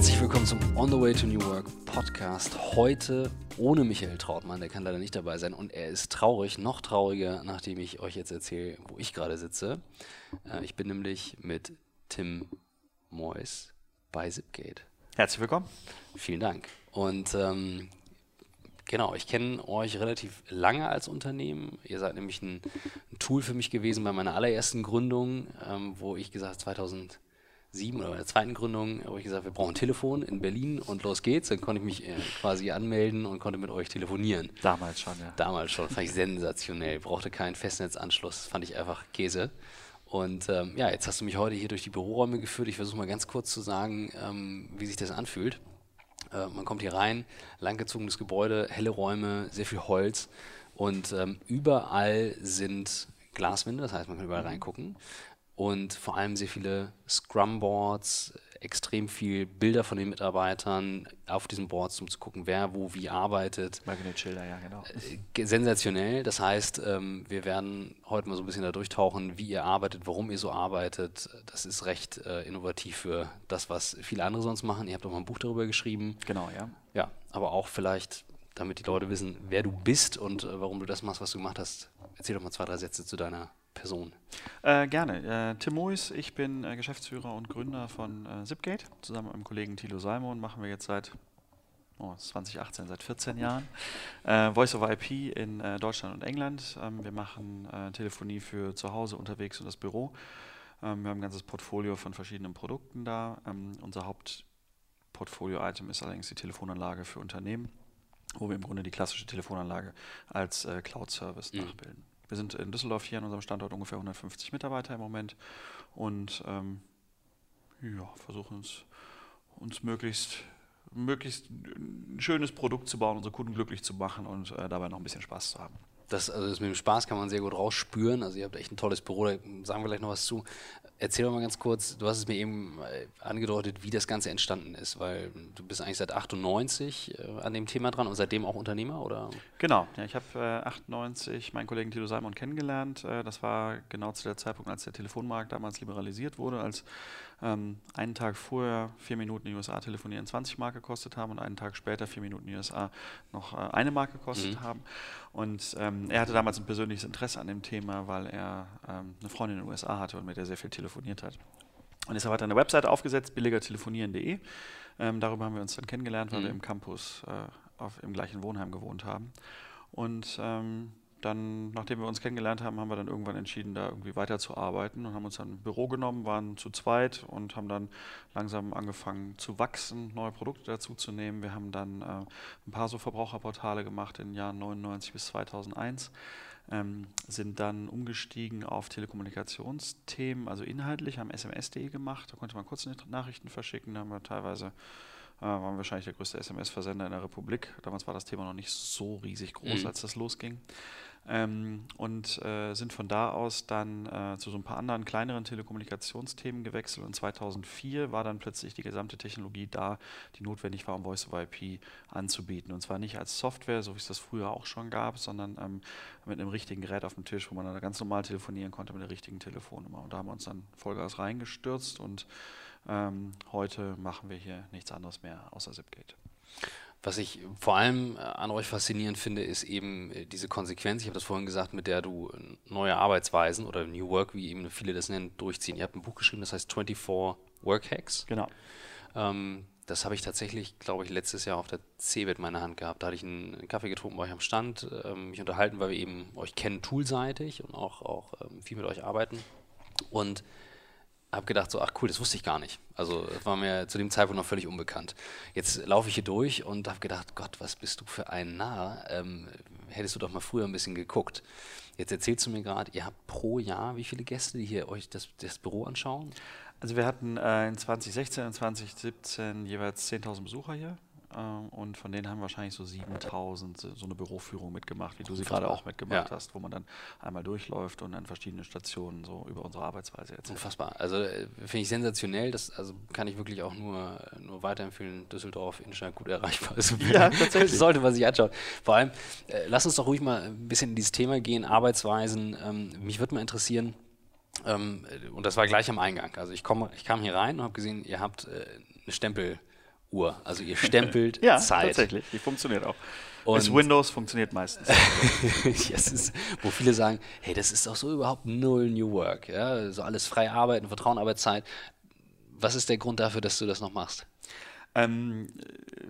Herzlich willkommen zum On the Way to New Work Podcast. Heute ohne Michael Trautmann, der kann leider nicht dabei sein und er ist traurig, noch trauriger, nachdem ich euch jetzt erzähle, wo ich gerade sitze. Äh, ich bin nämlich mit Tim Mois bei Zipgate. Herzlich willkommen. Vielen Dank. Und ähm, genau, ich kenne euch relativ lange als Unternehmen. Ihr seid nämlich ein, ein Tool für mich gewesen bei meiner allerersten Gründung, ähm, wo ich gesagt 2000 sieben oder bei der zweiten Gründung habe ich gesagt, wir brauchen ein Telefon in Berlin und los geht's. Dann konnte ich mich äh, quasi anmelden und konnte mit euch telefonieren. Damals schon, ja. Damals schon, fand ich sensationell. Brauchte keinen Festnetzanschluss, fand ich einfach Käse. Und ähm, ja, jetzt hast du mich heute hier durch die Büroräume geführt. Ich versuche mal ganz kurz zu sagen, ähm, wie sich das anfühlt. Äh, man kommt hier rein, langgezogenes Gebäude, helle Räume, sehr viel Holz und ähm, überall sind Glaswände, das heißt, man kann überall reingucken und vor allem sehr viele Scrum-Boards, extrem viel Bilder von den Mitarbeitern auf diesen Boards, um zu gucken, wer wo wie arbeitet. Magnet-Schilder, ja, genau. Äh, sensationell. Das heißt, ähm, wir werden heute mal so ein bisschen da durchtauchen, wie ihr arbeitet, warum ihr so arbeitet. Das ist recht äh, innovativ für das, was viele andere sonst machen. Ihr habt auch mal ein Buch darüber geschrieben. Genau, ja. Ja, aber auch vielleicht, damit die Leute wissen, wer du bist und äh, warum du das machst, was du gemacht hast. Erzähl doch mal zwei, drei Sätze zu deiner Person? Äh, gerne. Äh, Tim Mois, ich bin äh, Geschäftsführer und Gründer von äh, Zipgate. Zusammen mit meinem Kollegen Thilo Salmon machen wir jetzt seit oh, 2018, seit 14 Jahren äh, Voice over IP in äh, Deutschland und England. Ähm, wir machen Telefonie für zu Hause, unterwegs und das Büro. Ähm, wir haben ein ganzes Portfolio von verschiedenen Produkten da. Ähm, unser Hauptportfolio-Item ist allerdings die Telefonanlage für Unternehmen, wo wir im Grunde die klassische Telefonanlage als Cloud-Service mhm. nachbilden. Wir sind in Düsseldorf hier an unserem Standort ungefähr 150 Mitarbeiter im Moment und ähm, ja, versuchen uns, uns möglichst, möglichst ein schönes Produkt zu bauen, unsere Kunden glücklich zu machen und äh, dabei noch ein bisschen Spaß zu haben. Das, also das mit dem Spaß kann man sehr gut rausspüren. Also ihr habt echt ein tolles Büro, da sagen wir gleich noch was zu. Erzähl doch mal ganz kurz, du hast es mir eben äh, angedeutet, wie das Ganze entstanden ist, weil du bist eigentlich seit 98 äh, an dem Thema dran und seitdem auch Unternehmer, oder? Genau, ja, ich habe äh, 98 meinen Kollegen Tilo Simon kennengelernt. Äh, das war genau zu der Zeitpunkt, als der Telefonmarkt damals liberalisiert wurde, als ähm, einen Tag vorher vier Minuten in den USA telefonieren 20 Mark gekostet haben und einen Tag später vier Minuten in den USA noch äh, eine Mark gekostet mhm. haben. Und ähm, er hatte damals ein persönliches Interesse an dem Thema, weil er ähm, eine Freundin in den USA hatte und mit der sehr viel telefoniert hat. Und deshalb hat er eine Website aufgesetzt, billigertelefonieren.de. Ähm, darüber haben wir uns dann kennengelernt, weil mhm. wir im Campus äh, auf, im gleichen Wohnheim gewohnt haben. Und ähm, dann, nachdem wir uns kennengelernt haben, haben wir dann irgendwann entschieden, da irgendwie weiterzuarbeiten und haben uns dann ein Büro genommen, waren zu zweit und haben dann langsam angefangen zu wachsen, neue Produkte dazu zu nehmen. Wir haben dann äh, ein paar so Verbraucherportale gemacht in den Jahren 99 bis 2001. Ähm, sind dann umgestiegen auf Telekommunikationsthemen, also inhaltlich, haben SMS.de gemacht, da konnte man kurze Nachrichten verschicken, da haben wir teilweise äh, waren wahrscheinlich der größte SMS-Versender in der Republik. Damals war das Thema noch nicht so riesig groß, mhm. als das losging. Ähm, und äh, sind von da aus dann äh, zu so ein paar anderen kleineren Telekommunikationsthemen gewechselt. Und 2004 war dann plötzlich die gesamte Technologie da, die notwendig war, um Voice over IP anzubieten. Und zwar nicht als Software, so wie es das früher auch schon gab, sondern ähm, mit einem richtigen Gerät auf dem Tisch, wo man dann ganz normal telefonieren konnte mit der richtigen Telefonnummer. Und da haben wir uns dann Vollgas reingestürzt und ähm, heute machen wir hier nichts anderes mehr außer Zipgate. Was ich vor allem äh, an euch faszinierend finde, ist eben äh, diese Konsequenz, ich habe das vorhin gesagt, mit der du äh, neue Arbeitsweisen oder New Work, wie eben viele das nennen, durchziehen. Ihr habt ein Buch geschrieben, das heißt 24 Work Hacks. Genau. Ähm, das habe ich tatsächlich, glaube ich, letztes Jahr auf der CeBIT in meiner Hand gehabt. Da hatte ich einen Kaffee getrunken bei euch am Stand, ähm, mich unterhalten, weil wir eben euch kennen toolseitig und auch, auch ähm, viel mit euch arbeiten. Und habe gedacht, so, ach cool, das wusste ich gar nicht. Also das war mir zu dem Zeitpunkt noch völlig unbekannt. Jetzt laufe ich hier durch und habe gedacht, Gott, was bist du für ein Narr? Ähm, hättest du doch mal früher ein bisschen geguckt. Jetzt erzählst du mir gerade, ihr habt pro Jahr wie viele Gäste, die hier euch das, das Büro anschauen? Also wir hatten äh, in 2016 und 2017 jeweils 10.000 Besucher hier. Ähm, und von denen haben wahrscheinlich so 7000 so eine Büroführung mitgemacht, wie du sie gerade auch mitgemacht ja. hast, wo man dann einmal durchläuft und an verschiedenen Stationen so über unsere Arbeitsweise erzählt. Unfassbar. Also äh, finde ich sensationell. Das also kann ich wirklich auch nur, nur weiterempfehlen. Düsseldorf, Innenstadt gut erreichbar. Also, ja, tatsächlich. sollte man sich anschauen. Vor allem, äh, lass uns doch ruhig mal ein bisschen in dieses Thema gehen, Arbeitsweisen. Ähm, mich würde mal interessieren, ähm, und das war gleich am Eingang. Also ich, komm, ich kam hier rein und habe gesehen, ihr habt äh, eine Stempel- Uhr. Also ihr stempelt ja, Zeit. tatsächlich. Die funktioniert auch. Und Bis Windows funktioniert meistens. yes, ist, wo viele sagen, hey, das ist doch so überhaupt null New Work. Ja? So alles frei arbeiten, Vertrauenarbeitszeit. Was ist der Grund dafür, dass du das noch machst? Ähm,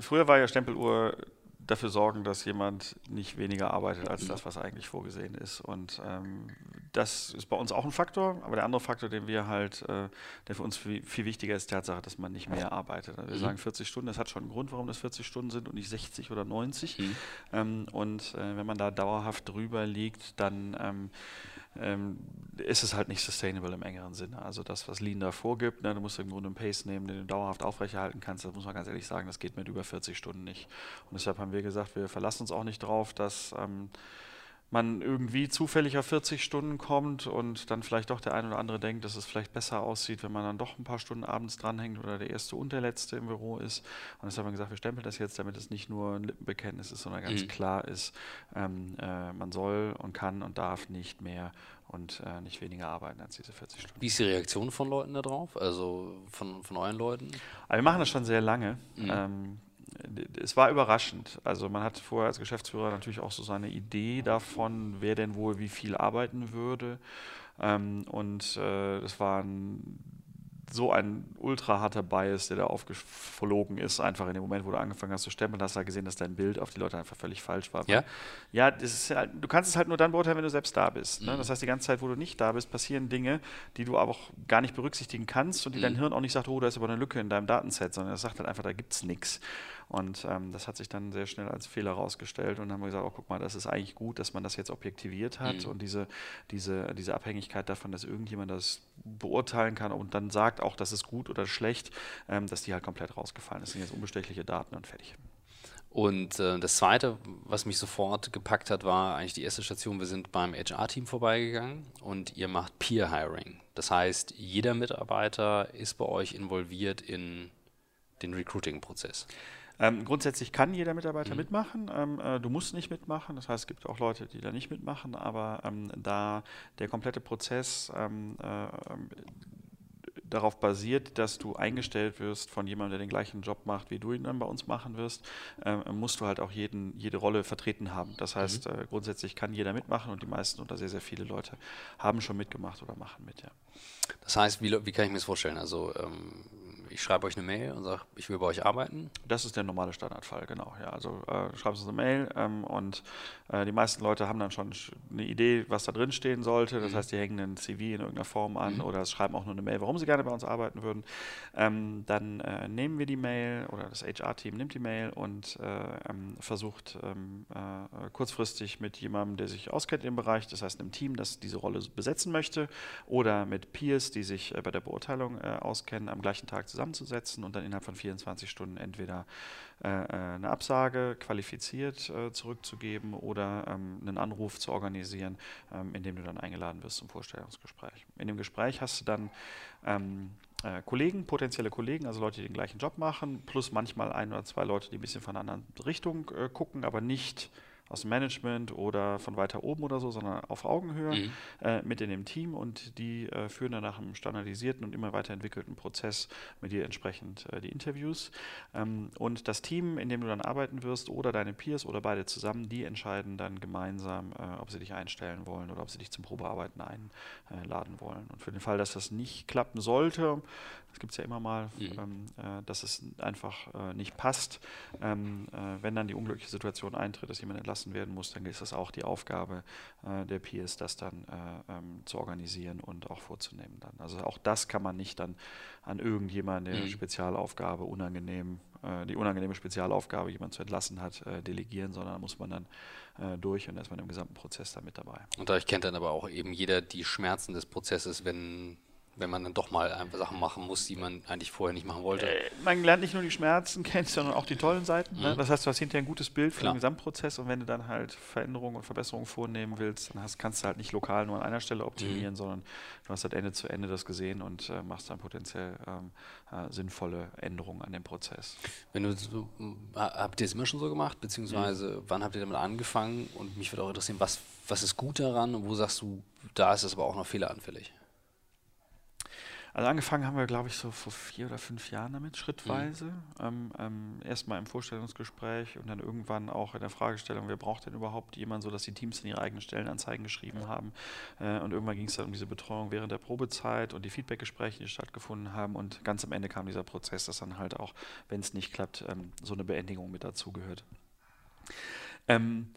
früher war ja Stempeluhr dafür sorgen, dass jemand nicht weniger arbeitet als das, was eigentlich vorgesehen ist. Und ähm, das ist bei uns auch ein Faktor, aber der andere Faktor, den wir halt, äh, der für uns viel, viel, wichtiger ist, die Tatsache, dass man nicht mehr arbeitet. Wir mhm. sagen 40 Stunden, das hat schon einen Grund, warum das 40 Stunden sind und nicht 60 oder 90. Mhm. Ähm, und äh, wenn man da dauerhaft drüber liegt, dann ähm, ähm, ist es halt nicht sustainable im engeren Sinne. Also das, was Lean da vorgibt, ne, du musst im Grunde einen Pace nehmen, den du dauerhaft aufrechterhalten kannst, das muss man ganz ehrlich sagen, das geht mit über 40 Stunden nicht. Und deshalb haben wir gesagt, wir verlassen uns auch nicht drauf, dass ähm, man irgendwie zufällig auf 40 Stunden kommt und dann vielleicht doch der eine oder andere denkt, dass es vielleicht besser aussieht, wenn man dann doch ein paar Stunden abends dranhängt oder der erste und der letzte im Büro ist. Und deshalb haben wir gesagt, wir stempeln das jetzt, damit es nicht nur ein Lippenbekenntnis ist, sondern ganz mhm. klar ist, ähm, äh, man soll und kann und darf nicht mehr und äh, nicht weniger arbeiten als diese 40 Stunden. Wie ist die Reaktion von Leuten darauf, also von, von euren Leuten? Aber wir machen das schon sehr lange. Mhm. Ähm, es war überraschend. Also man hat vorher als Geschäftsführer natürlich auch so seine Idee davon, wer denn wohl wie viel arbeiten würde. Ähm, und äh, das war ein so ein ultra harter Bias, der da aufgeflogen ist, einfach in dem Moment, wo du angefangen hast zu stempeln, hast du halt gesehen, dass dein Bild auf die Leute einfach völlig falsch war. Ja, ja halt, du kannst es halt nur dann beurteilen, wenn du selbst da bist. Ne? Mhm. Das heißt, die ganze Zeit, wo du nicht da bist, passieren Dinge, die du aber auch gar nicht berücksichtigen kannst und die mhm. dein Hirn auch nicht sagt, oh, da ist aber eine Lücke in deinem Datenset, sondern es sagt halt einfach, da gibt es nichts. Und ähm, das hat sich dann sehr schnell als Fehler herausgestellt und dann haben wir gesagt, oh guck mal, das ist eigentlich gut, dass man das jetzt objektiviert hat mhm. und diese, diese, diese Abhängigkeit davon, dass irgendjemand das beurteilen kann und dann sagt auch, das ist gut oder schlecht, ähm, dass die halt komplett rausgefallen ist. Das sind jetzt unbestechliche Daten und fertig. Und äh, das Zweite, was mich sofort gepackt hat, war eigentlich die erste Station. Wir sind beim HR-Team vorbeigegangen und ihr macht Peer-Hiring. Das heißt, jeder Mitarbeiter ist bei euch involviert in den Recruiting-Prozess. Ähm, grundsätzlich kann jeder Mitarbeiter mhm. mitmachen. Ähm, äh, du musst nicht mitmachen. Das heißt, es gibt auch Leute, die da nicht mitmachen. Aber ähm, da der komplette Prozess ähm, äh, darauf basiert, dass du eingestellt wirst von jemandem, der den gleichen Job macht, wie du ihn dann bei uns machen wirst, äh, musst du halt auch jeden, jede Rolle vertreten haben. Das heißt, mhm. äh, grundsätzlich kann jeder mitmachen und die meisten oder sehr, sehr viele Leute haben schon mitgemacht oder machen mit, ja. Das heißt, wie, wie kann ich mir das vorstellen? Also ähm, ich schreibe euch eine Mail und sage, ich will bei euch arbeiten. Das ist der normale Standardfall, genau. Ja, also äh, schreibst du eine Mail ähm, und äh, die meisten Leute haben dann schon eine Idee, was da drin stehen sollte. Das mhm. heißt, die hängen ein CV in irgendeiner Form an mhm. oder schreiben auch nur eine Mail, warum sie gerne bei uns arbeiten würden. Ähm, dann äh, nehmen wir die Mail oder das HR-Team nimmt die Mail und äh, ähm, versucht ähm, äh, kurzfristig mit jemandem, der sich auskennt im Bereich, das heißt einem Team, das diese Rolle besetzen möchte, oder mit Peers, die sich äh, bei der Beurteilung auskennen, am gleichen Tag zusammen zusammenzusetzen und dann innerhalb von 24 Stunden entweder äh, äh, eine Absage qualifiziert äh, zurückzugeben oder ähm, einen Anruf zu organisieren, ähm, in dem du dann eingeladen wirst zum Vorstellungsgespräch. In dem Gespräch hast du dann ähm, äh, Kollegen, potenzielle Kollegen, also Leute, die den gleichen Job machen, plus manchmal ein oder zwei Leute, die ein bisschen von einer anderen Richtung äh, gucken, aber nicht aus dem Management oder von weiter oben oder so, sondern auf Augenhöhe mhm. äh, mit in dem Team und die äh, führen dann nach einem standardisierten und immer weiterentwickelten Prozess mit dir entsprechend äh, die Interviews. Ähm, und das Team, in dem du dann arbeiten wirst oder deine Peers oder beide zusammen, die entscheiden dann gemeinsam, äh, ob sie dich einstellen wollen oder ob sie dich zum Probearbeiten einladen wollen. Und für den Fall, dass das nicht klappen sollte, das gibt es ja immer mal, mhm. ähm, äh, dass es einfach äh, nicht passt. Ähm, äh, wenn dann die unglückliche Situation eintritt, dass jemand entlassen werden muss, dann ist das auch die Aufgabe äh, der Peers, das dann äh, ähm, zu organisieren und auch vorzunehmen. Dann. Also auch das kann man nicht dann an irgendjemanden, der mhm. Spezialaufgabe unangenehm, äh, die unangenehme Spezialaufgabe, jemand zu entlassen hat, delegieren, sondern da muss man dann durch und ist man im gesamten Prozess da mit dabei. Und dadurch kennt dann aber auch eben jeder die Schmerzen des Prozesses, wenn wenn man dann doch mal einfach Sachen machen muss, die man eigentlich vorher nicht machen wollte. Äh, man lernt nicht nur die Schmerzen kennen, sondern auch die tollen Seiten. Ne? Mhm. Ne? Das heißt, du hast hinterher ein gutes Bild für Klar. den Gesamtprozess und wenn du dann halt Veränderungen und Verbesserungen vornehmen willst, dann hast, kannst du halt nicht lokal nur an einer Stelle optimieren, mhm. sondern du hast halt Ende zu Ende das gesehen und äh, machst dann potenziell ähm, äh, sinnvolle Änderungen an dem Prozess. Wenn du so, habt ihr es immer schon so gemacht, beziehungsweise mhm. wann habt ihr damit angefangen? Und mich würde auch interessieren, was, was ist gut daran und wo sagst du, da ist es aber auch noch fehleranfällig? Also angefangen haben wir, glaube ich, so vor vier oder fünf Jahren damit, schrittweise. Mhm. Ähm, ähm, Erstmal im Vorstellungsgespräch und dann irgendwann auch in der Fragestellung, wer braucht denn überhaupt jemanden, sodass die Teams in ihre eigenen Stellenanzeigen geschrieben haben. Äh, und irgendwann ging es dann um diese Betreuung während der Probezeit und die Feedbackgespräche, die stattgefunden haben. Und ganz am Ende kam dieser Prozess, dass dann halt auch, wenn es nicht klappt, ähm, so eine Beendigung mit dazugehört. Ähm,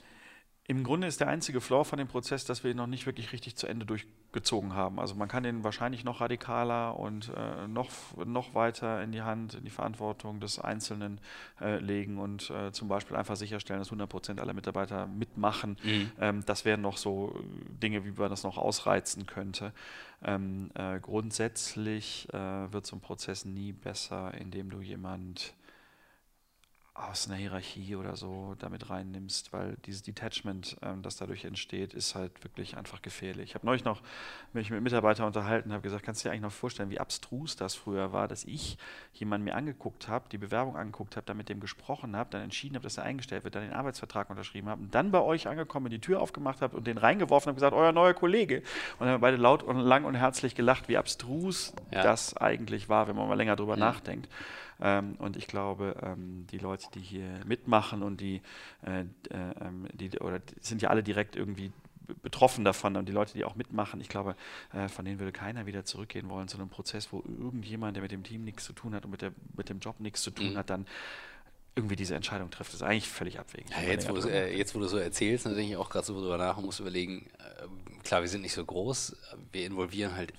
im Grunde ist der einzige Flaw von dem Prozess, dass wir ihn noch nicht wirklich richtig zu Ende durchgezogen haben. Also man kann den wahrscheinlich noch radikaler und äh, noch, noch weiter in die Hand, in die Verantwortung des Einzelnen äh, legen und äh, zum Beispiel einfach sicherstellen, dass 100 Prozent aller Mitarbeiter mitmachen. Mhm. Ähm, das wären noch so Dinge, wie man das noch ausreizen könnte. Ähm, äh, grundsätzlich äh, wird so ein Prozess nie besser, indem du jemand aus einer Hierarchie oder so damit reinnimmst, weil dieses Detachment, ähm, das dadurch entsteht, ist halt wirklich einfach gefährlich. Ich habe neulich noch mich mit Mitarbeitern unterhalten habe gesagt, kannst du dir eigentlich noch vorstellen, wie abstrus das früher war, dass ich jemanden mir angeguckt habe, die Bewerbung angeguckt habe, dann mit dem gesprochen habe, dann entschieden habe, dass er eingestellt wird, dann den Arbeitsvertrag unterschrieben habe und dann bei euch angekommen, die Tür aufgemacht habe und den reingeworfen habe und gesagt, euer neuer Kollege. Und dann haben wir beide laut und lang und herzlich gelacht, wie abstrus ja. das eigentlich war, wenn man mal länger drüber mhm. nachdenkt. Ähm, und ich glaube, ähm, die Leute, die hier mitmachen und die, äh, äh, ähm, die oder die sind ja alle direkt irgendwie betroffen davon und die Leute, die auch mitmachen, ich glaube, äh, von denen würde keiner wieder zurückgehen wollen zu einem Prozess, wo irgendjemand, der mit dem Team nichts zu tun hat und mit, der, mit dem Job nichts zu tun mhm. hat, dann irgendwie diese Entscheidung trifft. Das ist eigentlich völlig abwegig. Ja, jetzt, wo äh, jetzt, wo du so erzählst, dann denke ich auch gerade so drüber nach und muss überlegen, äh, klar, wir sind nicht so groß, wir involvieren halt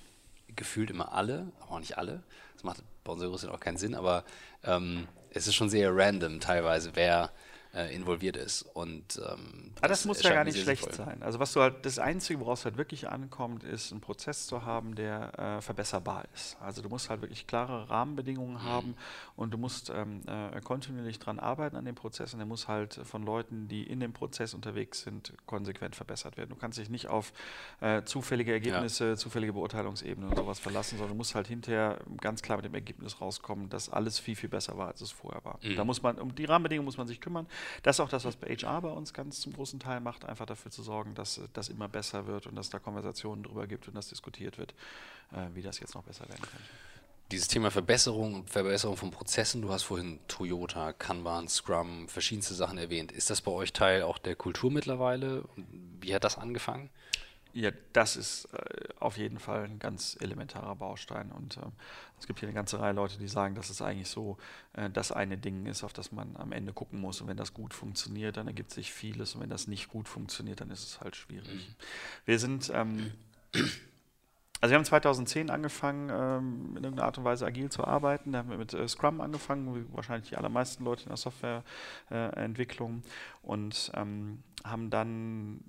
gefühlt immer alle, aber auch nicht alle. Macht bei unserer Größe auch keinen Sinn, aber ähm, es ist schon sehr random teilweise, wer äh, involviert ist. Und, ähm, das, das muss ja gar nicht schlecht sinnvoll. sein. Also was du halt, das Einzige, woraus halt wirklich ankommt, ist einen Prozess zu haben, der äh, verbesserbar ist. Also du musst halt wirklich klare Rahmenbedingungen mhm. haben und du musst ähm, äh, kontinuierlich dran arbeiten an dem Prozess und der muss halt von Leuten, die in dem Prozess unterwegs sind, konsequent verbessert werden. Du kannst dich nicht auf äh, zufällige Ergebnisse, ja. zufällige Beurteilungsebenen und sowas verlassen, sondern du musst halt hinterher ganz klar mit dem Ergebnis rauskommen, dass alles viel, viel besser war, als es vorher war. Mhm. Da muss man, um die Rahmenbedingungen muss man sich kümmern. Das ist auch das, was HR bei uns ganz zum großen Teil macht, einfach dafür zu sorgen, dass das immer besser wird und dass da Konversationen drüber gibt und dass diskutiert wird, äh, wie das jetzt noch besser werden könnte. Dieses Thema Verbesserung und Verbesserung von Prozessen, du hast vorhin Toyota, Kanban, Scrum, verschiedenste Sachen erwähnt. Ist das bei euch Teil auch der Kultur mittlerweile? Wie hat das angefangen? Ja, das ist äh, auf jeden Fall ein ganz elementarer Baustein. Und äh, es gibt hier eine ganze Reihe Leute, die sagen, dass es eigentlich so äh, das eine Ding ist, auf das man am Ende gucken muss. Und wenn das gut funktioniert, dann ergibt sich vieles. Und wenn das nicht gut funktioniert, dann ist es halt schwierig. Wir sind. Ähm, also wir haben 2010 angefangen, ähm, in irgendeiner Art und Weise agil zu arbeiten. Da haben wir mit äh, Scrum angefangen, wie wahrscheinlich die allermeisten Leute in der Softwareentwicklung und ähm, haben dann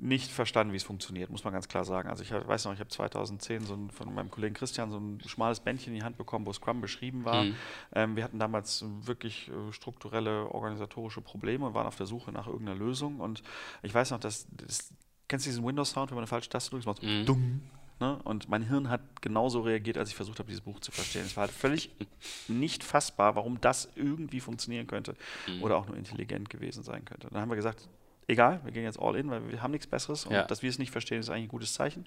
nicht verstanden, wie es funktioniert, muss man ganz klar sagen. Also ich weiß noch, ich habe 2010 so ein, von meinem Kollegen Christian so ein schmales Bändchen in die Hand bekommen, wo Scrum beschrieben war. Mhm. Ähm, wir hatten damals wirklich äh, strukturelle organisatorische Probleme und waren auf der Suche nach irgendeiner Lösung. Und ich weiß noch, dass, das, kennst du diesen Windows-Sound, wenn man eine falsche Taste drückt, macht so mhm. dumm. Ne? Und mein Hirn hat genauso reagiert, als ich versucht habe, dieses Buch zu verstehen. Es war halt völlig nicht fassbar, warum das irgendwie funktionieren könnte mhm. oder auch nur intelligent gewesen sein könnte. Dann haben wir gesagt, egal, wir gehen jetzt all in, weil wir haben nichts Besseres und ja. dass wir es nicht verstehen, ist eigentlich ein gutes Zeichen.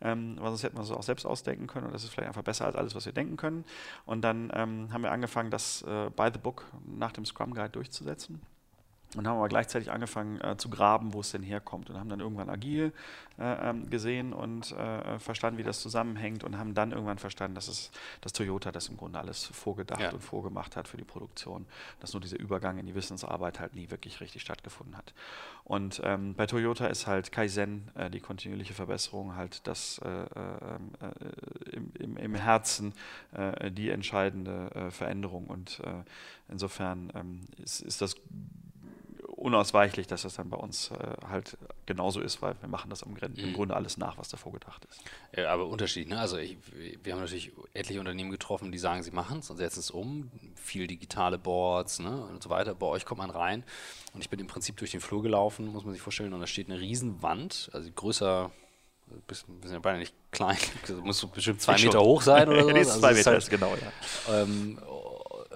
Ähm, weil sonst hätten wir es auch selbst ausdenken können und das ist vielleicht einfach besser als alles, was wir denken können. Und dann ähm, haben wir angefangen, das äh, by the book nach dem Scrum Guide durchzusetzen. Und haben aber gleichzeitig angefangen äh, zu graben, wo es denn herkommt. Und haben dann irgendwann agil äh, ähm, gesehen und äh, verstanden, wie das zusammenhängt. Und haben dann irgendwann verstanden, dass es dass Toyota das im Grunde alles vorgedacht ja. und vorgemacht hat für die Produktion. Dass nur dieser Übergang in die Wissensarbeit halt nie wirklich richtig stattgefunden hat. Und ähm, bei Toyota ist halt Kaizen, äh, die kontinuierliche Verbesserung, halt das äh, äh, im, im, im, Herzen die entscheidende Veränderung. Und insofern ähm, ist, ist das unausweichlich, dass das dann bei uns äh, halt genauso ist, weil wir machen das im, im mhm. Grunde alles nach, was davor gedacht ist. Ja, aber unterschiedlich. Ne? Also ich, wir haben natürlich etliche Unternehmen getroffen, die sagen, sie machen es und setzen es um. Viel digitale Boards ne? und so weiter. Bei euch kommt man rein und ich bin im Prinzip durch den Flur gelaufen, muss man sich vorstellen, und da steht eine Riesenwand, also größer wir sind ja beide nicht klein, muss bestimmt zwei Meter hoch sein oder so. also zwei Meter, halt, genau, ja. Ähm,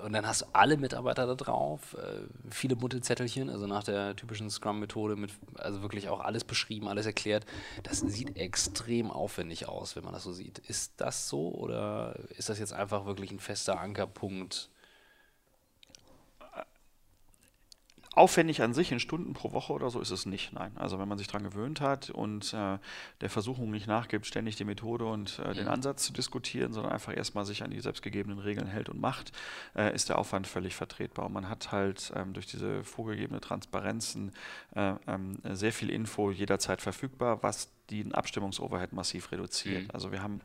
und dann hast du alle Mitarbeiter da drauf, äh, viele bunte Zettelchen, also nach der typischen Scrum-Methode mit, also wirklich auch alles beschrieben, alles erklärt. Das sieht extrem aufwendig aus, wenn man das so sieht. Ist das so oder ist das jetzt einfach wirklich ein fester Ankerpunkt? Aufwendig an sich in Stunden pro Woche oder so ist es nicht, nein. Also wenn man sich daran gewöhnt hat und äh, der Versuchung nicht nachgibt, ständig die Methode und äh, den mhm. Ansatz zu diskutieren, sondern einfach erstmal sich an die selbstgegebenen Regeln hält und macht, äh, ist der Aufwand völlig vertretbar. Und man hat halt ähm, durch diese vorgegebene Transparenzen äh, ähm, sehr viel Info jederzeit verfügbar, was den Abstimmungsoverhead massiv reduziert. Mhm. Also wir haben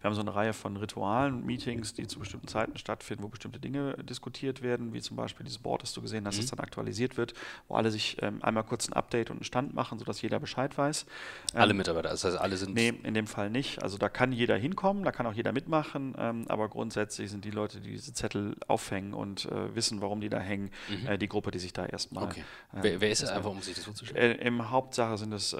wir haben so eine Reihe von Ritualen, Meetings, die zu bestimmten Zeiten stattfinden, wo bestimmte Dinge diskutiert werden, wie zum Beispiel dieses Board, das du gesehen hast, mhm. das dann aktualisiert wird, wo alle sich ähm, einmal kurz ein Update und einen Stand machen, sodass jeder Bescheid weiß. Ähm, alle Mitarbeiter, das heißt, alle sind. Nee, in dem Fall nicht. Also da kann jeder hinkommen, da kann auch jeder mitmachen, ähm, aber grundsätzlich sind die Leute, die diese Zettel aufhängen und äh, wissen, warum die da hängen, mhm. äh, die Gruppe, die sich da erstmal. Okay. Äh, wer, wer, ist es einfach, um sich das vorzustellen? Äh, Im Hauptsache sind es äh,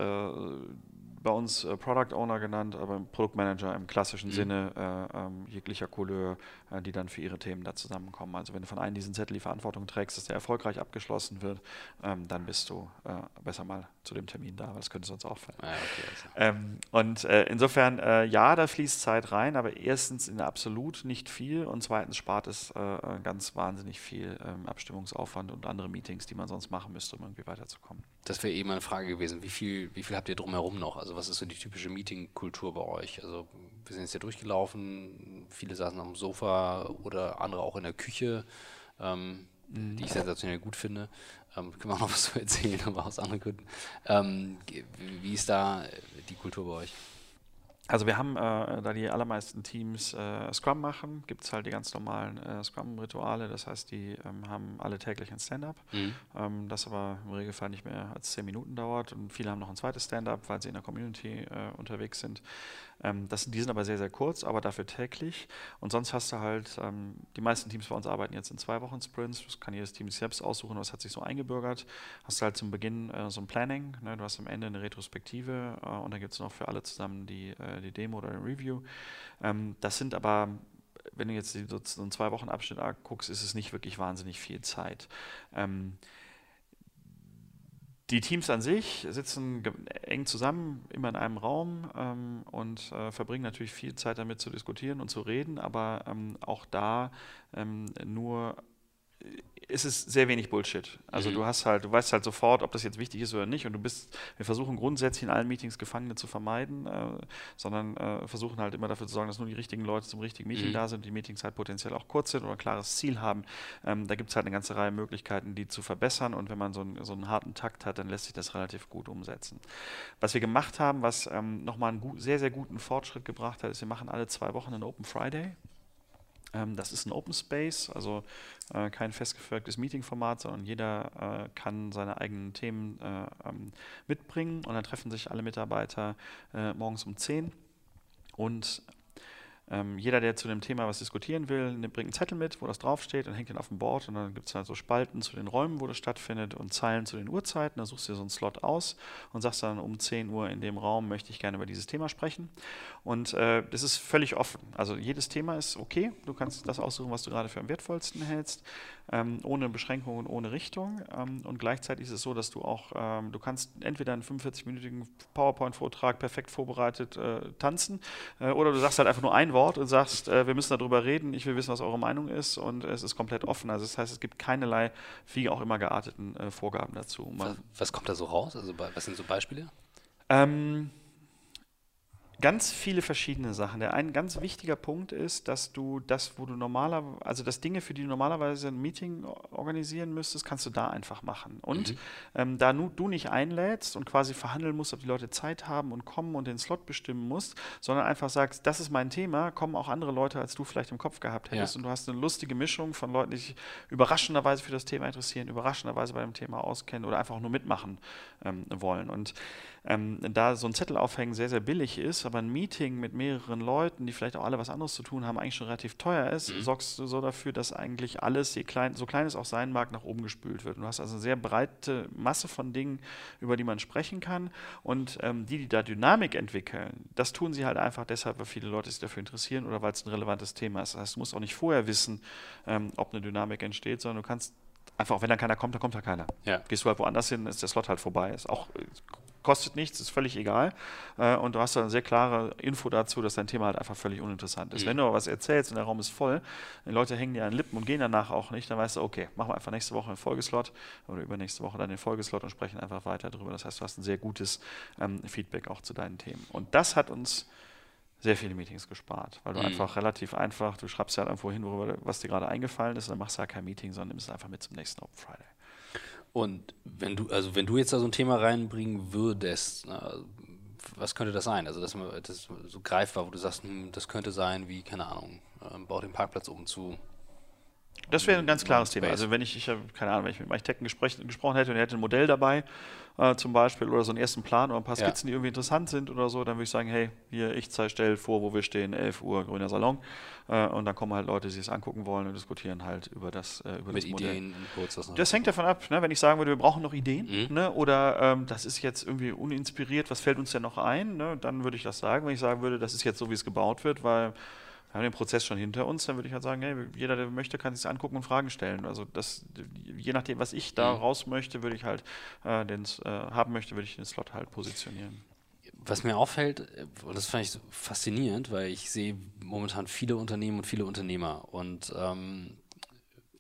bei uns äh, Product Owner genannt, aber Produktmanager im klassischen mhm. Sinne äh, ähm, jeglicher Couleur, äh, die dann für ihre Themen da zusammenkommen. Also wenn du von einem diesen Zettel die Verantwortung trägst, dass der erfolgreich abgeschlossen wird, ähm, dann bist du äh, besser mal zu dem Termin da, weil das könnte sonst auffallen. Ah, okay, also. ähm, und äh, insofern, äh, ja, da fließt Zeit rein, aber erstens in absolut nicht viel und zweitens spart es ganz wahnsinnig viel ähm, Abstimmungsaufwand und andere Meetings, die man sonst machen müsste, um irgendwie weiterzukommen. Das wäre eben eine Frage gewesen. Wie viel, wie viel habt ihr drumherum noch? Also was ist so die typische Meetingkultur bei euch? Also wir sind jetzt hier durchgelaufen, viele saßen am Sofa oder andere auch in der Küche, ähm, mhm. die ich sensationell gut finde. Ähm, können wir auch noch was zu erzählen, aber aus anderen Gründen. Ähm, wie ist da die Kultur bei euch? Also wir haben, äh, da die allermeisten Teams äh, Scrum machen, gibt es halt die ganz normalen äh, Scrum-Rituale. Das heißt, die ähm, haben alle täglich ein Stand-up, mhm. ähm, das aber im Regelfall nicht mehr als zehn Minuten dauert. Und viele haben noch ein zweites Stand-up, weil sie in der Community äh, unterwegs sind. Ähm, das, die sind aber sehr, sehr kurz, aber dafür täglich. Und sonst hast du halt, ähm, die meisten Teams bei uns arbeiten jetzt in zwei Wochen Sprints. Das kann jedes Team selbst aussuchen, was hat sich so eingebürgert. Hast du halt zum Beginn äh, so ein Planning, ne? du hast am Ende eine Retrospektive äh, und dann gibt es noch für alle zusammen die, äh, die Demo oder ein Review. Ähm, das sind aber wenn du jetzt so einen zwei Wochen Abschnitt guckst, ist es nicht wirklich wahnsinnig viel Zeit. Ähm, die Teams an sich sitzen eng zusammen, immer in einem Raum ähm, und äh, verbringen natürlich viel Zeit damit zu diskutieren und zu reden, aber ähm, auch da ähm, nur ist es sehr wenig Bullshit. Also mhm. du hast halt, du weißt halt sofort, ob das jetzt wichtig ist oder nicht. Und du bist, wir versuchen grundsätzlich in allen Meetings Gefangene zu vermeiden, äh, sondern äh, versuchen halt immer dafür zu sorgen, dass nur die richtigen Leute zum richtigen Meeting mhm. da sind, die Meetings halt potenziell auch kurz sind oder ein klares Ziel haben. Ähm, da gibt es halt eine ganze Reihe Möglichkeiten, die zu verbessern. Und wenn man so, ein, so einen harten Takt hat, dann lässt sich das relativ gut umsetzen. Was wir gemacht haben, was ähm, nochmal einen gut, sehr, sehr guten Fortschritt gebracht hat, ist, wir machen alle zwei Wochen einen Open Friday. Ähm, das ist ein Open Space, also äh, kein festgefertigtes Meeting-Format, sondern jeder äh, kann seine eigenen Themen äh, ähm, mitbringen. Und dann treffen sich alle Mitarbeiter äh, morgens um 10 und ähm, jeder, der zu dem Thema was diskutieren will, bringt einen Zettel mit, wo das draufsteht und hängt den auf dem Board und dann gibt es halt so Spalten zu den Räumen, wo das stattfindet und Zeilen zu den Uhrzeiten. Da suchst du dir so einen Slot aus und sagst dann um 10 Uhr in dem Raum möchte ich gerne über dieses Thema sprechen. Und äh, das ist völlig offen. Also jedes Thema ist okay. Du kannst das aussuchen, was du gerade für am wertvollsten hältst ähm, ohne Beschränkungen, ohne Richtung. Ähm, und gleichzeitig ist es so, dass du auch, ähm, du kannst entweder einen 45-minütigen PowerPoint-Vortrag perfekt vorbereitet äh, tanzen äh, oder du sagst halt einfach nur ein Wort und sagst, äh, wir müssen darüber reden, ich will wissen, was eure Meinung ist und es ist komplett offen. Also das heißt, es gibt keinerlei, wie auch immer gearteten äh, Vorgaben dazu. Was, was, kommt da so raus? Also was sind so Beispiele? Ähm, ganz viele verschiedene Sachen. Der ein ganz wichtiger Punkt ist, dass du das, wo du normalerweise, also das Dinge, für die du normalerweise ein Meeting organisieren müsstest, kannst du da einfach machen. Und mhm. ähm, da nu, du nicht einlädst und quasi verhandeln musst, ob die Leute Zeit haben und kommen und den Slot bestimmen musst, sondern einfach sagst, das ist mein Thema, kommen auch andere Leute, als du vielleicht im Kopf gehabt hättest. Ja. Und du hast eine lustige Mischung von Leuten, die sich überraschenderweise für das Thema interessieren, überraschenderweise bei dem Thema auskennen oder einfach nur mitmachen ähm, wollen. Und ähm, da so ein Zettel aufhängen sehr, sehr billig ist, aber ein Meeting mit mehreren Leuten, die vielleicht auch alle was anderes zu tun haben, eigentlich schon relativ teuer ist, mhm. sorgst du so dafür, dass eigentlich alles, je klein, so klein es auch sein mag, nach oben gespült wird. Und du hast also eine sehr breite Masse von Dingen, über die man sprechen kann. Und ähm, die, die da Dynamik entwickeln, das tun sie halt einfach deshalb, weil viele Leute sich dafür interessieren oder weil es ein relevantes Thema ist. Das heißt, du musst auch nicht vorher wissen, ähm, ob eine Dynamik entsteht, sondern du kannst einfach, wenn dann keiner kommt, dann kommt da keiner. Ja. Gehst du halt woanders hin, ist der Slot halt vorbei. Ist auch kostet nichts, ist völlig egal. Äh, und du hast dann eine sehr klare Info dazu, dass dein Thema halt einfach völlig uninteressant ist. Mhm. Wenn du aber was erzählst und der Raum ist voll, die Leute hängen dir an den Lippen und gehen danach auch nicht, dann weißt du, okay, machen wir einfach nächste Woche einen Folgeslot oder übernächste Woche dann den Folgeslot und sprechen einfach weiter darüber. Das heißt, du hast ein sehr gutes ähm, Feedback auch zu deinen Themen. Und das hat uns sehr viele Meetings gespart, weil du mhm. einfach relativ einfach, du schreibst ja halt irgendwo hin, worüber, was dir gerade eingefallen ist, dann machst du halt kein Meeting, sondern nimmst es einfach mit zum nächsten Open Friday. Und wenn du, also wenn du jetzt da so ein Thema reinbringen würdest, na, was könnte das sein? Also, dass man das so greifbar, wo du sagst, hm, das könnte sein, wie, keine Ahnung, äh, bau den Parkplatz um zu. Das wäre ein ganz klares Thema. Also wenn ich, ich habe keine Ahnung, wenn ich mit einem Architekten gesprochen hätte und er hätte ein Modell dabei, äh, zum Beispiel, oder so einen ersten Plan oder ein paar Skizzen, ja. die irgendwie interessant sind oder so, dann würde ich sagen, hey, hier, ich stelle vor, wo wir stehen, 11 Uhr, grüner Salon. Äh, und dann kommen halt Leute, die sich es angucken wollen und diskutieren halt über das, äh, über Mit das Modell. Ideen, kurz das, das hängt davon ab, ne? wenn ich sagen würde, wir brauchen noch Ideen, mhm. ne? oder ähm, das ist jetzt irgendwie uninspiriert, was fällt uns denn noch ein, ne? dann würde ich das sagen. Wenn ich sagen würde, das ist jetzt so, wie es gebaut wird, weil wir haben den Prozess schon hinter uns, dann würde ich halt sagen, hey, jeder, der möchte, kann sich angucken und Fragen stellen. Also das, je nachdem, was ich da mhm. raus möchte, würde ich halt äh, den äh, haben möchte, würde ich den Slot halt positionieren. Was mir auffällt, äh, und das fand ich so faszinierend, weil ich sehe momentan viele Unternehmen und viele Unternehmer und ähm,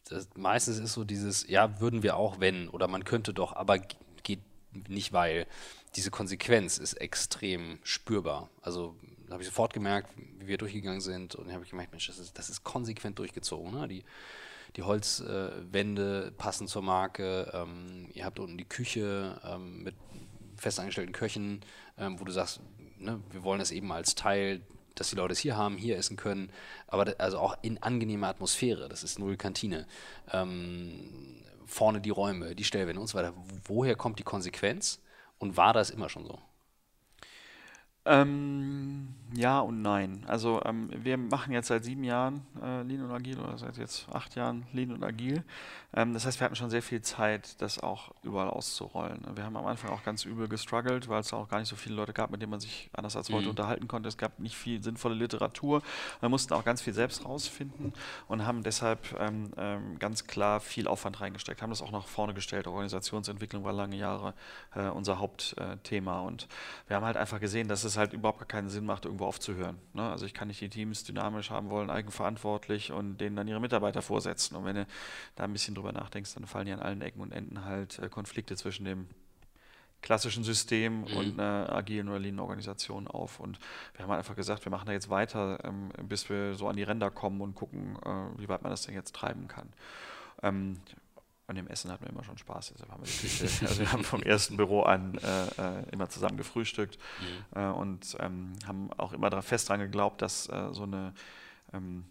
das, meistens ist so dieses, ja, würden wir auch, wenn, oder man könnte doch, aber geht nicht, weil diese Konsequenz ist extrem spürbar. Also habe ich sofort gemerkt, wie wir durchgegangen sind und habe ich gemerkt, Mensch, das ist, das ist konsequent durchgezogen. Ne? Die, die Holzwände äh, passen zur Marke, ähm, ihr habt unten die Küche ähm, mit festangestellten Köchen, ähm, wo du sagst, ne, wir wollen das eben als Teil, dass die Leute es hier haben, hier essen können, aber da, also auch in angenehmer Atmosphäre, das ist null Kantine. Ähm, vorne die Räume, die Stellwände und so weiter. Woher kommt die Konsequenz und war das immer schon so? Ähm, ja und nein. Also ähm, wir machen jetzt seit sieben Jahren äh, Lean und Agil oder seit jetzt acht Jahren Lean und Agil. Ähm, das heißt, wir hatten schon sehr viel Zeit, das auch überall auszurollen. Wir haben am Anfang auch ganz übel gestruggelt, weil es auch gar nicht so viele Leute gab, mit denen man sich anders als heute mhm. unterhalten konnte. Es gab nicht viel sinnvolle Literatur. Wir mussten auch ganz viel selbst rausfinden und haben deshalb ähm, ähm, ganz klar viel Aufwand reingesteckt, haben das auch nach vorne gestellt. Organisationsentwicklung war lange Jahre äh, unser Hauptthema und wir haben halt einfach gesehen, dass es halt überhaupt gar keinen Sinn macht, irgendwo aufzuhören. Ne? Also ich kann nicht die Teams dynamisch haben wollen, eigenverantwortlich und denen dann ihre Mitarbeiter vorsetzen. Und wenn du da ein bisschen drüber nachdenkst, dann fallen ja an allen Ecken und Enden halt äh, Konflikte zwischen dem klassischen System mhm. und einer agilen oder lean Organisation auf. Und wir haben einfach gesagt, wir machen da jetzt weiter, ähm, bis wir so an die Ränder kommen und gucken, äh, wie weit man das denn jetzt treiben kann. Ähm, an dem Essen hatten wir immer schon Spaß. Deshalb haben wir die Küche, also wir haben vom ersten Büro an äh, äh, immer zusammen gefrühstückt mhm. äh, und ähm, haben auch immer fest daran geglaubt, dass äh, so eine ähm,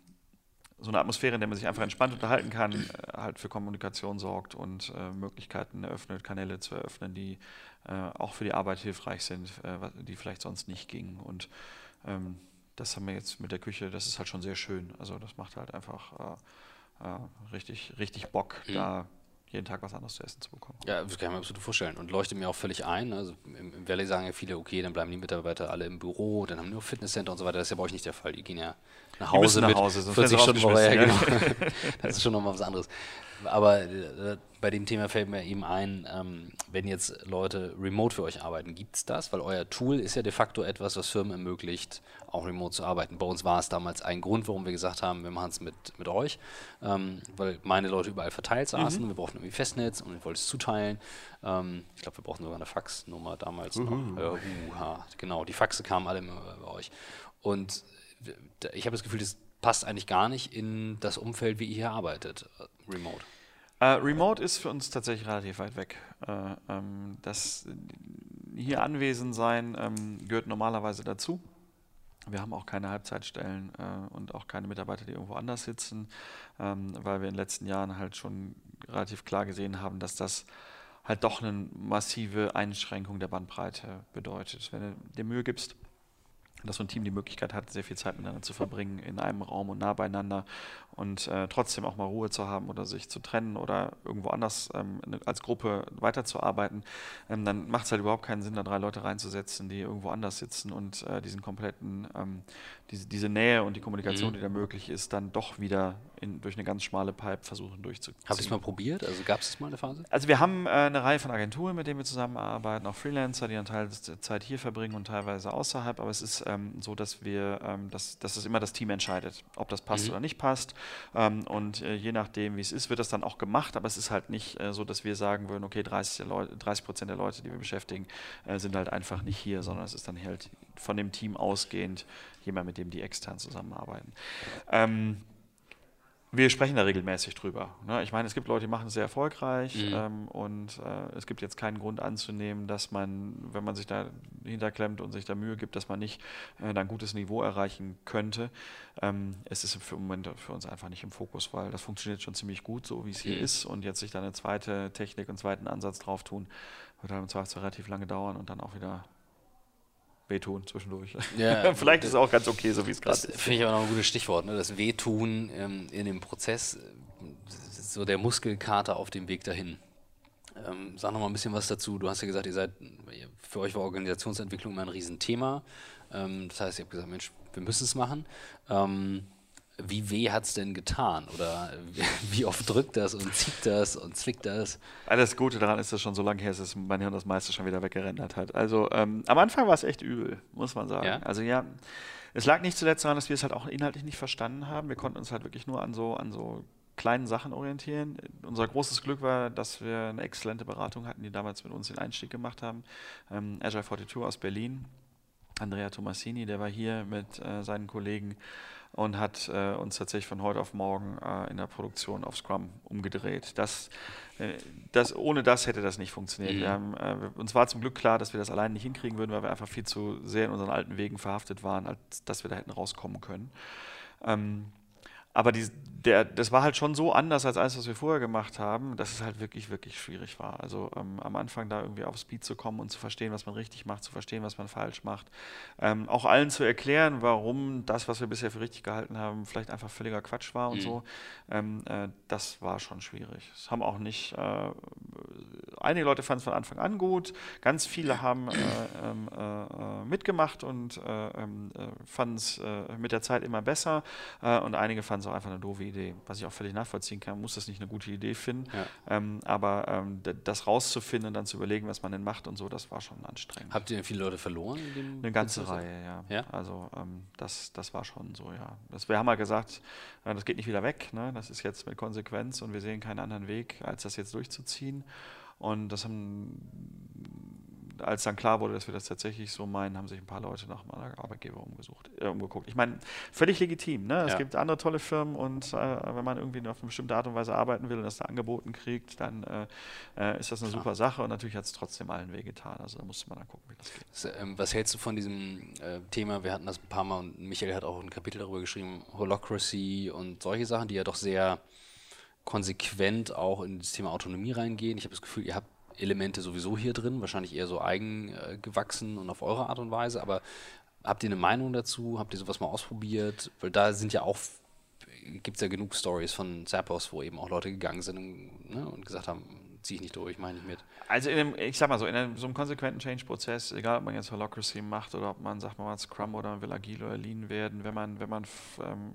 so eine Atmosphäre, in der man sich einfach entspannt unterhalten kann, äh, halt für Kommunikation sorgt und äh, Möglichkeiten eröffnet, Kanäle zu eröffnen, die auch für die Arbeit hilfreich sind, die vielleicht sonst nicht gingen. Und ähm, das haben wir jetzt mit der Küche, das ist halt schon sehr schön. Also das macht halt einfach richtig, richtig Bock, mhm. da jeden Tag was anderes zu essen zu bekommen. Ja, das kann ich mir absolut vorstellen und leuchtet mir auch völlig ein. Also im, im Valley sagen ja viele, okay, dann bleiben die Mitarbeiter alle im Büro, dann haben die nur Fitnesscenter und so weiter. Das ist ja bei euch nicht der Fall. Die gehen ja nach Hause nach Hause, mit 40 Stunden Woche. Ja, genau. das ist schon nochmal was anderes. Aber äh, bei dem Thema fällt mir eben ein, ähm, wenn jetzt Leute remote für euch arbeiten, gibt es das? Weil euer Tool ist ja de facto etwas, was Firmen ermöglicht, auch remote zu arbeiten. Bei uns war es damals ein Grund, warum wir gesagt haben, wir machen es mit, mit euch, ähm, weil meine Leute überall verteilt saßen. Mhm. Wir brauchten irgendwie Festnetz und ich wollte es zuteilen. Ähm, ich glaube, wir brauchten sogar eine Faxnummer damals mhm. noch. Äh, uh, genau, die Faxe kamen alle immer bei euch. Und ich habe das Gefühl, das passt eigentlich gar nicht in das Umfeld, wie ihr hier arbeitet, äh, remote. Uh, Remote ist für uns tatsächlich relativ weit weg. Uh, ähm, das hier anwesend sein ähm, gehört normalerweise dazu. Wir haben auch keine Halbzeitstellen äh, und auch keine Mitarbeiter, die irgendwo anders sitzen, ähm, weil wir in den letzten Jahren halt schon relativ klar gesehen haben, dass das halt doch eine massive Einschränkung der Bandbreite bedeutet. Wenn du dir Mühe gibst, dass so ein Team die Möglichkeit hat, sehr viel Zeit miteinander zu verbringen, in einem Raum und nah beieinander und äh, trotzdem auch mal Ruhe zu haben oder sich zu trennen oder irgendwo anders ähm, als Gruppe weiterzuarbeiten, ähm, dann macht es halt überhaupt keinen Sinn, da drei Leute reinzusetzen, die irgendwo anders sitzen und äh, diesen kompletten, ähm, diese, diese Nähe und die Kommunikation, mhm. die da möglich ist, dann doch wieder in, durch eine ganz schmale Pipe versuchen durchzuziehen. Habt ihr es mal probiert? Also gab es mal eine Phase? Also wir haben äh, eine Reihe von Agenturen, mit denen wir zusammenarbeiten, auch Freelancer, die einen Teil der Zeit hier verbringen und teilweise außerhalb, aber es ist ähm, so, dass wir, ähm, dass, dass es immer das Team entscheidet, ob das passt mhm. oder nicht passt. Ähm, und äh, je nachdem, wie es ist, wird das dann auch gemacht, aber es ist halt nicht äh, so, dass wir sagen würden, okay, 30, 30 Prozent der Leute, die wir beschäftigen, äh, sind halt einfach nicht hier, sondern es ist dann halt von dem Team ausgehend jemand, mit dem die extern zusammenarbeiten. Ähm, wir sprechen da regelmäßig drüber. Ne? Ich meine, es gibt Leute, die machen es sehr erfolgreich mhm. ähm, und äh, es gibt jetzt keinen Grund anzunehmen, dass man, wenn man sich da hinterklemmt und sich da Mühe gibt, dass man nicht äh, ein gutes Niveau erreichen könnte. Ähm, es ist für Moment für uns einfach nicht im Fokus, weil das funktioniert schon ziemlich gut, so wie es hier mhm. ist und jetzt sich da eine zweite Technik und zweiten Ansatz drauf tun, wird dann zwar relativ lange dauern und dann auch wieder wehtun zwischendurch. Ja, Vielleicht ist es auch ganz okay, so wie es gerade ist. Finde ich aber noch ein gutes Stichwort, ne? das Wehtun ähm, in dem Prozess, so der Muskelkater auf dem Weg dahin. Ähm, sag noch mal ein bisschen was dazu. Du hast ja gesagt, ihr seid, für euch war Organisationsentwicklung immer ein Riesenthema. Ähm, das heißt, ihr habt gesagt, Mensch, wir müssen es machen. Ähm, wie weh hat es denn getan? Oder wie oft drückt das und zieht das und zwickt das? Das Gute daran ist, dass schon so lange her ist, dass mein Hirn das meiste schon wieder weggerendert hat. Also ähm, am Anfang war es echt übel, muss man sagen. Ja? Also ja, es lag nicht zuletzt daran, dass wir es halt auch inhaltlich nicht verstanden haben. Wir konnten uns halt wirklich nur an so, an so kleinen Sachen orientieren. Unser großes Glück war, dass wir eine exzellente Beratung hatten, die damals mit uns den Einstieg gemacht haben. Ähm, Agile 42 aus Berlin. Andrea Tomassini, der war hier mit äh, seinen Kollegen und hat äh, uns tatsächlich von heute auf morgen äh, in der Produktion auf Scrum umgedreht. Das, äh, das, ohne das hätte das nicht funktioniert. Mhm. Haben, äh, uns war zum Glück klar, dass wir das allein nicht hinkriegen würden, weil wir einfach viel zu sehr in unseren alten Wegen verhaftet waren, als dass wir da hätten rauskommen können. Ähm, aber die, der, das war halt schon so anders als alles, was wir vorher gemacht haben, dass es halt wirklich, wirklich schwierig war. Also ähm, am Anfang da irgendwie auf Speed zu kommen und zu verstehen, was man richtig macht, zu verstehen, was man falsch macht. Ähm, auch allen zu erklären, warum das, was wir bisher für richtig gehalten haben, vielleicht einfach völliger Quatsch war und mhm. so. Ähm, äh, das war schon schwierig. Es haben auch nicht, äh, einige Leute fanden es von Anfang an gut, ganz viele haben äh, ähm, äh, äh mitgemacht und äh, ähm, fanden es mit der Zeit immer besser und einige fanden es auch einfach eine doofe Idee, was ich auch völlig nachvollziehen kann. Muss das nicht eine gute Idee finden, ja. ähm, aber ähm, das rauszufinden und dann zu überlegen, was man denn macht und so, das war schon anstrengend. Habt ihr denn viele Leute verloren? eine ganze Prozess? Reihe, ja. ja? Also ähm, das, das war schon so, ja. Das, wir haben mal gesagt, äh, das geht nicht wieder weg, ne? das ist jetzt mit Konsequenz und wir sehen keinen anderen Weg, als das jetzt durchzuziehen. Und das haben als dann klar wurde, dass wir das tatsächlich so meinen, haben sich ein paar Leute nach meiner Arbeitgeber umgesucht, äh, umgeguckt. Ich meine, völlig legitim. Ne? Es ja. gibt andere tolle Firmen und äh, wenn man irgendwie auf eine bestimmte Art und Weise arbeiten will und das da angeboten kriegt, dann äh, äh ist das eine klar. super Sache und natürlich hat es trotzdem allen wehgetan. Also da musste man dann gucken, wie das geht. Das, ähm, was hältst du von diesem äh, Thema? Wir hatten das ein paar Mal und Michael hat auch ein Kapitel darüber geschrieben, Holocracy und solche Sachen, die ja doch sehr konsequent auch in das Thema Autonomie reingehen. Ich habe das Gefühl, ihr habt Elemente sowieso hier drin, wahrscheinlich eher so eigengewachsen und auf eure Art und Weise, aber habt ihr eine Meinung dazu? Habt ihr sowas mal ausprobiert? Weil da sind ja auch, gibt es ja genug Stories von Zappos, wo eben auch Leute gegangen sind und, ne, und gesagt haben, ziehe ich nicht durch, meine ich mit. Also in einem, ich sag mal so, in einem, so einem konsequenten Change-Prozess, egal ob man jetzt Holocracy macht oder ob man, sagt man mal, Scrum oder man will agil oder lean werden, wenn man, wenn man ähm,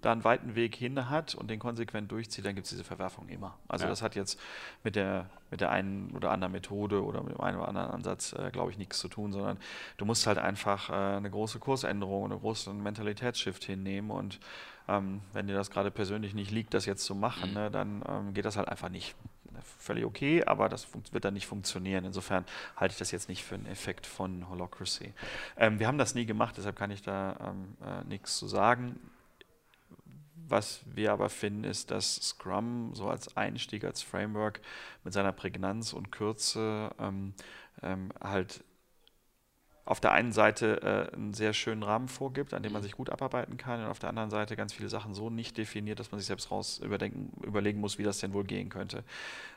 da einen weiten Weg hin hat und den konsequent durchzieht, dann gibt es diese Verwerfung immer. Also ja. das hat jetzt mit der, mit der einen oder anderen Methode oder mit dem einen oder anderen Ansatz, äh, glaube ich, nichts zu tun, sondern du musst halt einfach äh, eine große Kursänderung, einen großen Mentalitätsshift hinnehmen und ähm, wenn dir das gerade persönlich nicht liegt, das jetzt zu machen, mhm. ne, dann ähm, geht das halt einfach nicht völlig okay, aber das wird dann nicht funktionieren. Insofern halte ich das jetzt nicht für einen Effekt von Holocracy. Ähm, wir haben das nie gemacht, deshalb kann ich da ähm, äh, nichts zu sagen. Was wir aber finden, ist, dass Scrum so als Einstieg, als Framework mit seiner Prägnanz und Kürze ähm, ähm, halt auf der einen Seite äh, einen sehr schönen Rahmen vorgibt, an dem man mhm. sich gut abarbeiten kann, und auf der anderen Seite ganz viele Sachen so nicht definiert, dass man sich selbst raus überdenken, überlegen muss, wie das denn wohl gehen könnte.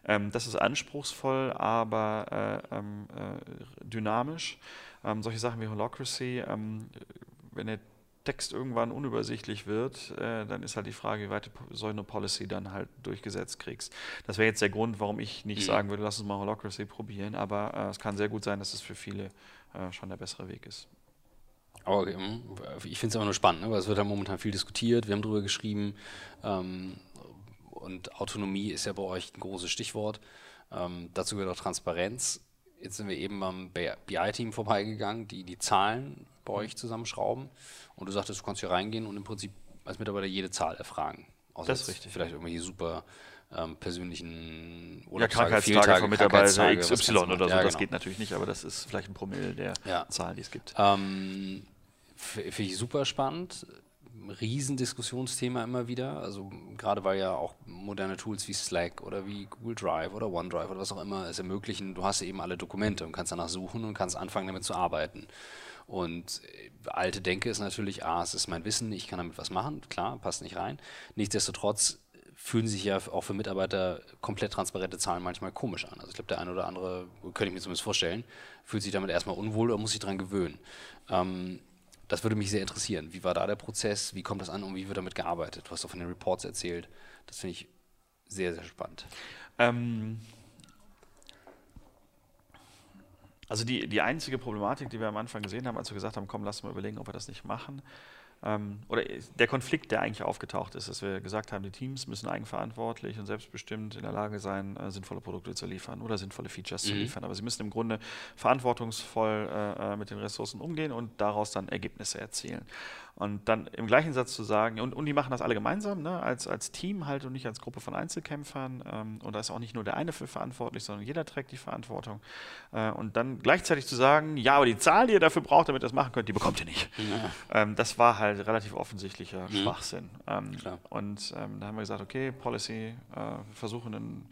Ähm, das ist anspruchsvoll, aber äh, ähm, äh, dynamisch. Ähm, solche Sachen wie Holocracy, ähm, wenn der Text irgendwann unübersichtlich wird, äh, dann ist halt die Frage, wie weit du so eine Policy dann halt durchgesetzt kriegst. Das wäre jetzt der Grund, warum ich nicht mhm. sagen würde, lass uns mal Holocracy probieren, aber äh, es kann sehr gut sein, dass es für viele äh, schon der bessere Weg ist. Okay. Mhm. Ich finde es aber nur spannend, ne? weil es wird ja momentan viel diskutiert, wir haben darüber geschrieben ähm, und Autonomie ist ja bei euch ein großes Stichwort. Ähm, dazu gehört auch Transparenz. Jetzt sind wir eben beim BI-Team vorbeigegangen, die die Zahlen bei euch zusammenschrauben. Und du sagtest, du kannst hier reingehen und im Prinzip als Mitarbeiter jede Zahl erfragen. Außer das ist richtig. Vielleicht irgendwelche super ähm, persönlichen oder ja, Krankheitstage von Mitarbeiter XY oder so. Ja, das genau. geht natürlich nicht, aber das ist vielleicht ein Promille der ja. Zahlen, die es gibt. Ähm, Finde ich super spannend. Riesendiskussionsthema immer wieder. Also gerade weil ja auch moderne Tools wie Slack oder wie Google Drive oder OneDrive oder was auch immer es ermöglichen, du hast eben alle Dokumente und kannst danach suchen und kannst anfangen damit zu arbeiten. Und äh, alte Denke ist natürlich, ah, es ist mein Wissen, ich kann damit was machen, klar, passt nicht rein. Nichtsdestotrotz fühlen sich ja auch für Mitarbeiter komplett transparente Zahlen manchmal komisch an. Also ich glaube, der eine oder andere, könnte ich mir zumindest vorstellen, fühlt sich damit erstmal unwohl oder muss sich daran gewöhnen. Ähm, das würde mich sehr interessieren. Wie war da der Prozess? Wie kommt das an und wie wird damit gearbeitet? Du hast auch von den Reports erzählt. Das finde ich sehr, sehr spannend. Ähm, also die, die einzige Problematik, die wir am Anfang gesehen haben, als wir gesagt haben, komm, lass mal überlegen, ob wir das nicht machen, ähm, oder der Konflikt, der eigentlich aufgetaucht ist, dass wir gesagt haben, die Teams müssen eigenverantwortlich und selbstbestimmt in der Lage sein, äh, sinnvolle Produkte zu liefern oder sinnvolle Features mhm. zu liefern. Aber sie müssen im Grunde verantwortungsvoll äh, äh, mit den Ressourcen umgehen und daraus dann Ergebnisse erzielen. Und dann im gleichen Satz zu sagen, und, und die machen das alle gemeinsam, ne, als, als Team halt und nicht als Gruppe von Einzelkämpfern. Ähm, und da ist auch nicht nur der eine für verantwortlich, sondern jeder trägt die Verantwortung. Äh, und dann gleichzeitig zu sagen, ja, aber die Zahl, die ihr dafür braucht, damit ihr das machen könnt, die bekommt ihr nicht. Ja. Ähm, das war halt relativ offensichtlicher mhm. Schwachsinn. Ähm, und ähm, da haben wir gesagt, okay, Policy, äh, versuchen einen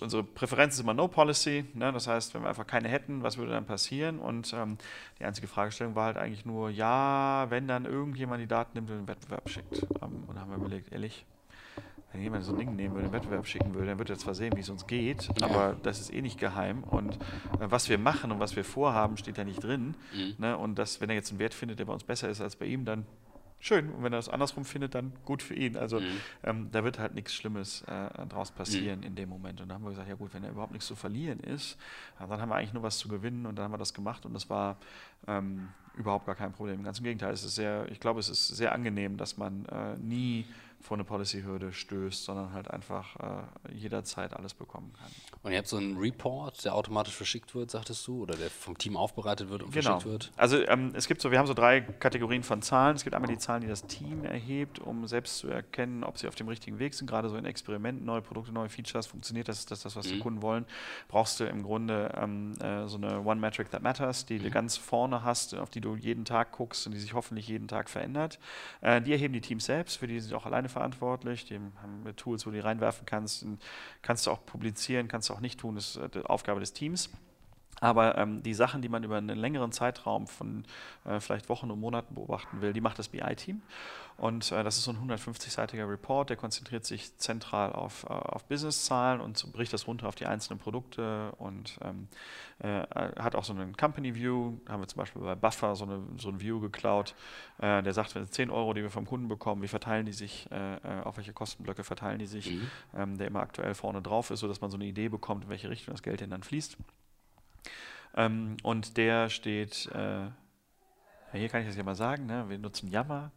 unsere Präferenz ist immer No Policy. Ne? Das heißt, wenn wir einfach keine hätten, was würde dann passieren? Und ähm, die einzige Fragestellung war halt eigentlich nur, ja, wenn dann irgendjemand die Daten nimmt und den Wettbewerb schickt. Ähm, und da haben wir überlegt, ehrlich, wenn jemand so ein Ding nehmen würde, den Wettbewerb schicken würde, dann wird er zwar sehen, wie es uns geht, ja. aber das ist eh nicht geheim. Und äh, was wir machen und was wir vorhaben, steht da nicht drin. Mhm. Ne? Und dass, wenn er jetzt einen Wert findet, der bei uns besser ist als bei ihm, dann schön. Und wenn er es andersrum findet, dann gut für ihn. Also mhm. ähm, da wird halt nichts Schlimmes äh, draus passieren mhm. in dem Moment. Und da haben wir gesagt, ja gut, wenn er überhaupt nichts zu verlieren ist, dann haben wir eigentlich nur was zu gewinnen und dann haben wir das gemacht und das war ähm, überhaupt gar kein Problem. Ganz im Gegenteil, es ist sehr, ich glaube, es ist sehr angenehm, dass man äh, nie vor eine Policy-Hürde stößt, sondern halt einfach äh, jederzeit alles bekommen kann. Und ihr habt so einen Report, der automatisch verschickt wird, sagtest du, oder der vom Team aufbereitet wird und genau. verschickt wird? Also ähm, es gibt so, wir haben so drei Kategorien von Zahlen. Es gibt einmal die Zahlen, die das Team erhebt, um selbst zu erkennen, ob sie auf dem richtigen Weg sind. Gerade so in Experimenten, neue Produkte, neue Features, funktioniert das, das, das was mhm. die Kunden wollen. Brauchst du im Grunde ähm, äh, so eine One Metric That Matters, die mhm. du ganz vorne hast, auf die du jeden Tag guckst und die sich hoffentlich jeden Tag verändert. Äh, die erheben die Teams selbst, für die sind auch alleine verantwortlich. Die haben Tools, wo du die reinwerfen kannst. Kannst du auch publizieren, kannst du auch nicht tun, das ist äh, Aufgabe des Teams. Aber ähm, die Sachen, die man über einen längeren Zeitraum von äh, vielleicht Wochen und Monaten beobachten will, die macht das BI-Team. Und äh, das ist so ein 150-seitiger Report, der konzentriert sich zentral auf, äh, auf Business-Zahlen und bricht das runter auf die einzelnen Produkte und ähm, äh, hat auch so einen Company View. Da haben wir zum Beispiel bei Buffer so, eine, so ein View geklaut, äh, der sagt, wenn 10 Euro, die wir vom Kunden bekommen, wie verteilen die sich, äh, auf welche Kostenblöcke verteilen die sich, mhm. ähm, der immer aktuell vorne drauf ist, sodass man so eine Idee bekommt, in welche Richtung das Geld denn dann fließt. Ähm, und der steht ja, hier kann ich das ja mal sagen, ne? wir nutzen Yammer,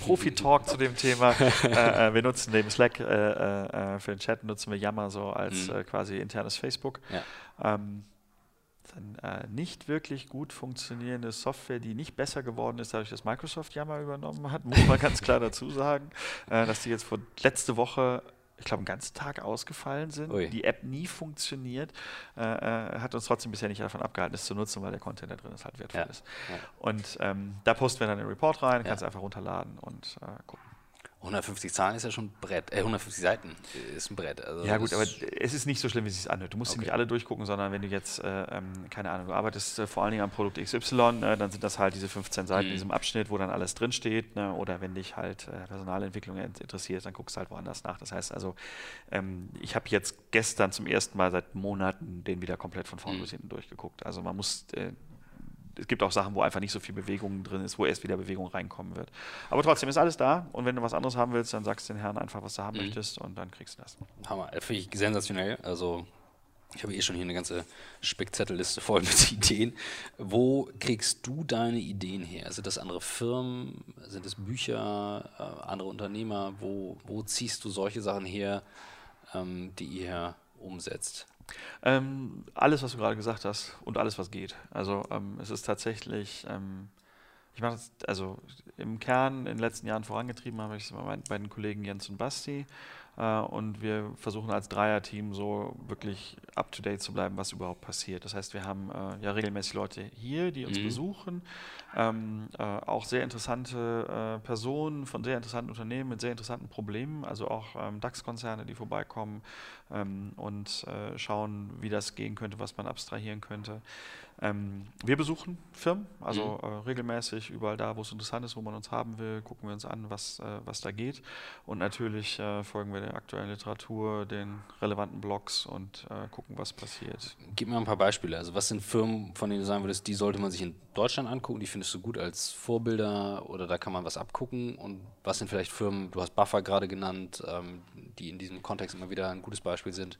Profi-Talk zu dem Thema. Äh, äh, wir nutzen neben Slack äh, äh, äh, für den Chat, nutzen wir Yammer so als mhm. Äh, quasi internes Facebook. Ja. Ähm, dann, nicht wirklich gut funktionierende Software, die nicht besser geworden ist, dadurch, dass Microsoft Yammer übernommen hat, muss man ganz klar dazu sagen, dass die jetzt vor letzte Woche ich glaube, einen ganzen Tag ausgefallen sind, Ui. die App nie funktioniert, äh, äh, hat uns trotzdem bisher nicht davon abgehalten, es zu nutzen, weil der Content da drin ist halt wertvoll ja. ist. Ja. Und ähm, da posten wir dann einen Report rein, kannst ja. einfach runterladen und äh, gucken. 150 Zahlen ist ja schon ein Brett, äh, 150 Seiten ist ein Brett. Also ja gut, aber es ist nicht so schlimm, wie es sich anhört. Du musst okay. sie nicht alle durchgucken, sondern wenn du jetzt, äh, ähm, keine Ahnung, du arbeitest äh, vor allen Dingen am Produkt XY, äh, dann sind das halt diese 15 Seiten mhm. in diesem Abschnitt, wo dann alles drinsteht. Ne? Oder wenn dich halt äh, Personalentwicklung interessiert, dann guckst du halt woanders nach. Das heißt also, ähm, ich habe jetzt gestern zum ersten Mal seit Monaten den wieder komplett von vorne mhm. bis hinten durchgeguckt. Also man muss äh, es gibt auch Sachen, wo einfach nicht so viel Bewegung drin ist, wo erst wieder Bewegung reinkommen wird. Aber trotzdem ist alles da und wenn du was anderes haben willst, dann sagst du den Herrn einfach, was du haben mhm. möchtest und dann kriegst du das. Hammer, finde ich sensationell. Also ich habe eh schon hier eine ganze Spickzettelliste voll mit Ideen. Wo kriegst du deine Ideen her? Sind das andere Firmen? Sind es Bücher? Äh, andere Unternehmer? Wo, wo ziehst du solche Sachen her, ähm, die ihr umsetzt? Ähm, alles, was du gerade gesagt hast und alles, was geht. Also ähm, es ist tatsächlich, ähm, ich mache das, also im Kern in den letzten Jahren vorangetrieben habe ich es mit meinen beiden Kollegen Jens und Basti. Äh, und wir versuchen als Dreierteam so wirklich up-to-date zu bleiben, was überhaupt passiert. Das heißt, wir haben äh, ja regelmäßig Leute hier, die uns mhm. besuchen, ähm, äh, auch sehr interessante äh, Personen von sehr interessanten Unternehmen mit sehr interessanten Problemen, also auch ähm, DAX-Konzerne, die vorbeikommen ähm, und äh, schauen, wie das gehen könnte, was man abstrahieren könnte. Ähm, wir besuchen Firmen, also mhm. äh, regelmäßig überall da, wo es interessant ist, wo man uns haben will, gucken wir uns an, was, äh, was da geht. Und natürlich äh, folgen wir der aktuellen Literatur, den relevanten Blogs und äh, gucken, was passiert. Gib mir ein paar Beispiele. Also was sind Firmen, von denen du sagen würdest, die sollte man sich in Deutschland angucken, die findest du gut als Vorbilder oder da kann man was abgucken? Und was sind vielleicht Firmen, du hast Buffer gerade genannt, ähm, die in diesem Kontext immer wieder ein gutes Beispiel sind,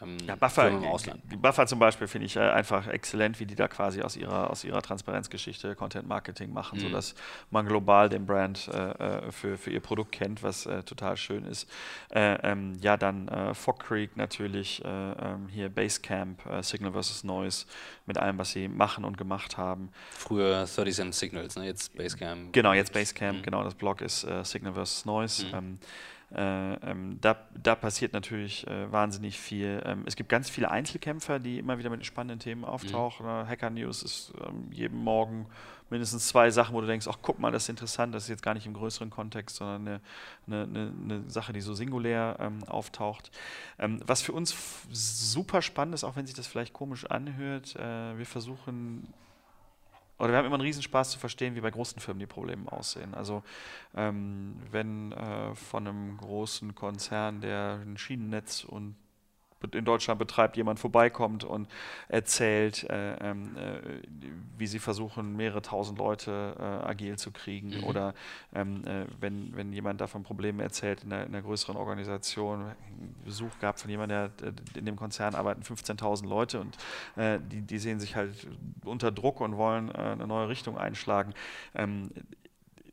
ähm, ja, Buffer, im Ausland. Die Buffer zum Beispiel finde ich äh, einfach exzellent, wie die da quasi aus ihrer, aus ihrer Transparenzgeschichte Content Marketing machen, mhm. sodass man global den Brand äh, äh, für, für ihr Produkt kennt, was äh, total schön ist. Äh, ähm, ja, dann äh, Fog Creek natürlich, ähm, hier Basecamp, Signal vs. Noise, mit allem, was sie machen und gemacht haben. Früher 37 Signals, ne? jetzt Basecamp. Genau, jetzt Basecamp, mhm. genau, das Blog ist Signal vs. Noise. Mhm. Ähm, äh, ähm, da, da, passiert natürlich äh, wahnsinnig viel. Ähm, es gibt ganz viele Einzelkämpfer, die immer wieder mit spannenden Themen auftauchen. Mhm. Hacker News ist ähm, jeden Morgen mindestens zwei Sachen, wo du denkst, ach guck mal, das ist interessant, das ist jetzt gar nicht im größeren Kontext, sondern eine, eine, eine, Sache, die so singulär ähm, auftaucht. Ähm, was für uns super spannend ist, auch wenn sich das vielleicht komisch anhört, äh, wir versuchen oder wir haben immer einen Riesenspaß zu verstehen, wie bei großen Firmen die Probleme aussehen. Also ähm, wenn äh, von einem großen Konzern, der ein Schienennetz und in Deutschland betreibt, jemand vorbeikommt und erzählt, äh, ähm, äh, wie sie versuchen, mehrere tausend Leute äh, agil zu kriegen. Mhm. Oder ähm, äh, wenn, wenn jemand davon Probleme erzählt in einer, in einer größeren Organisation, Besuch gab von jemandem, der in dem Konzern arbeiten 15.000 Leute und äh, die, die sehen sich halt unter Druck und wollen äh, eine neue Richtung einschlagen. Ähm,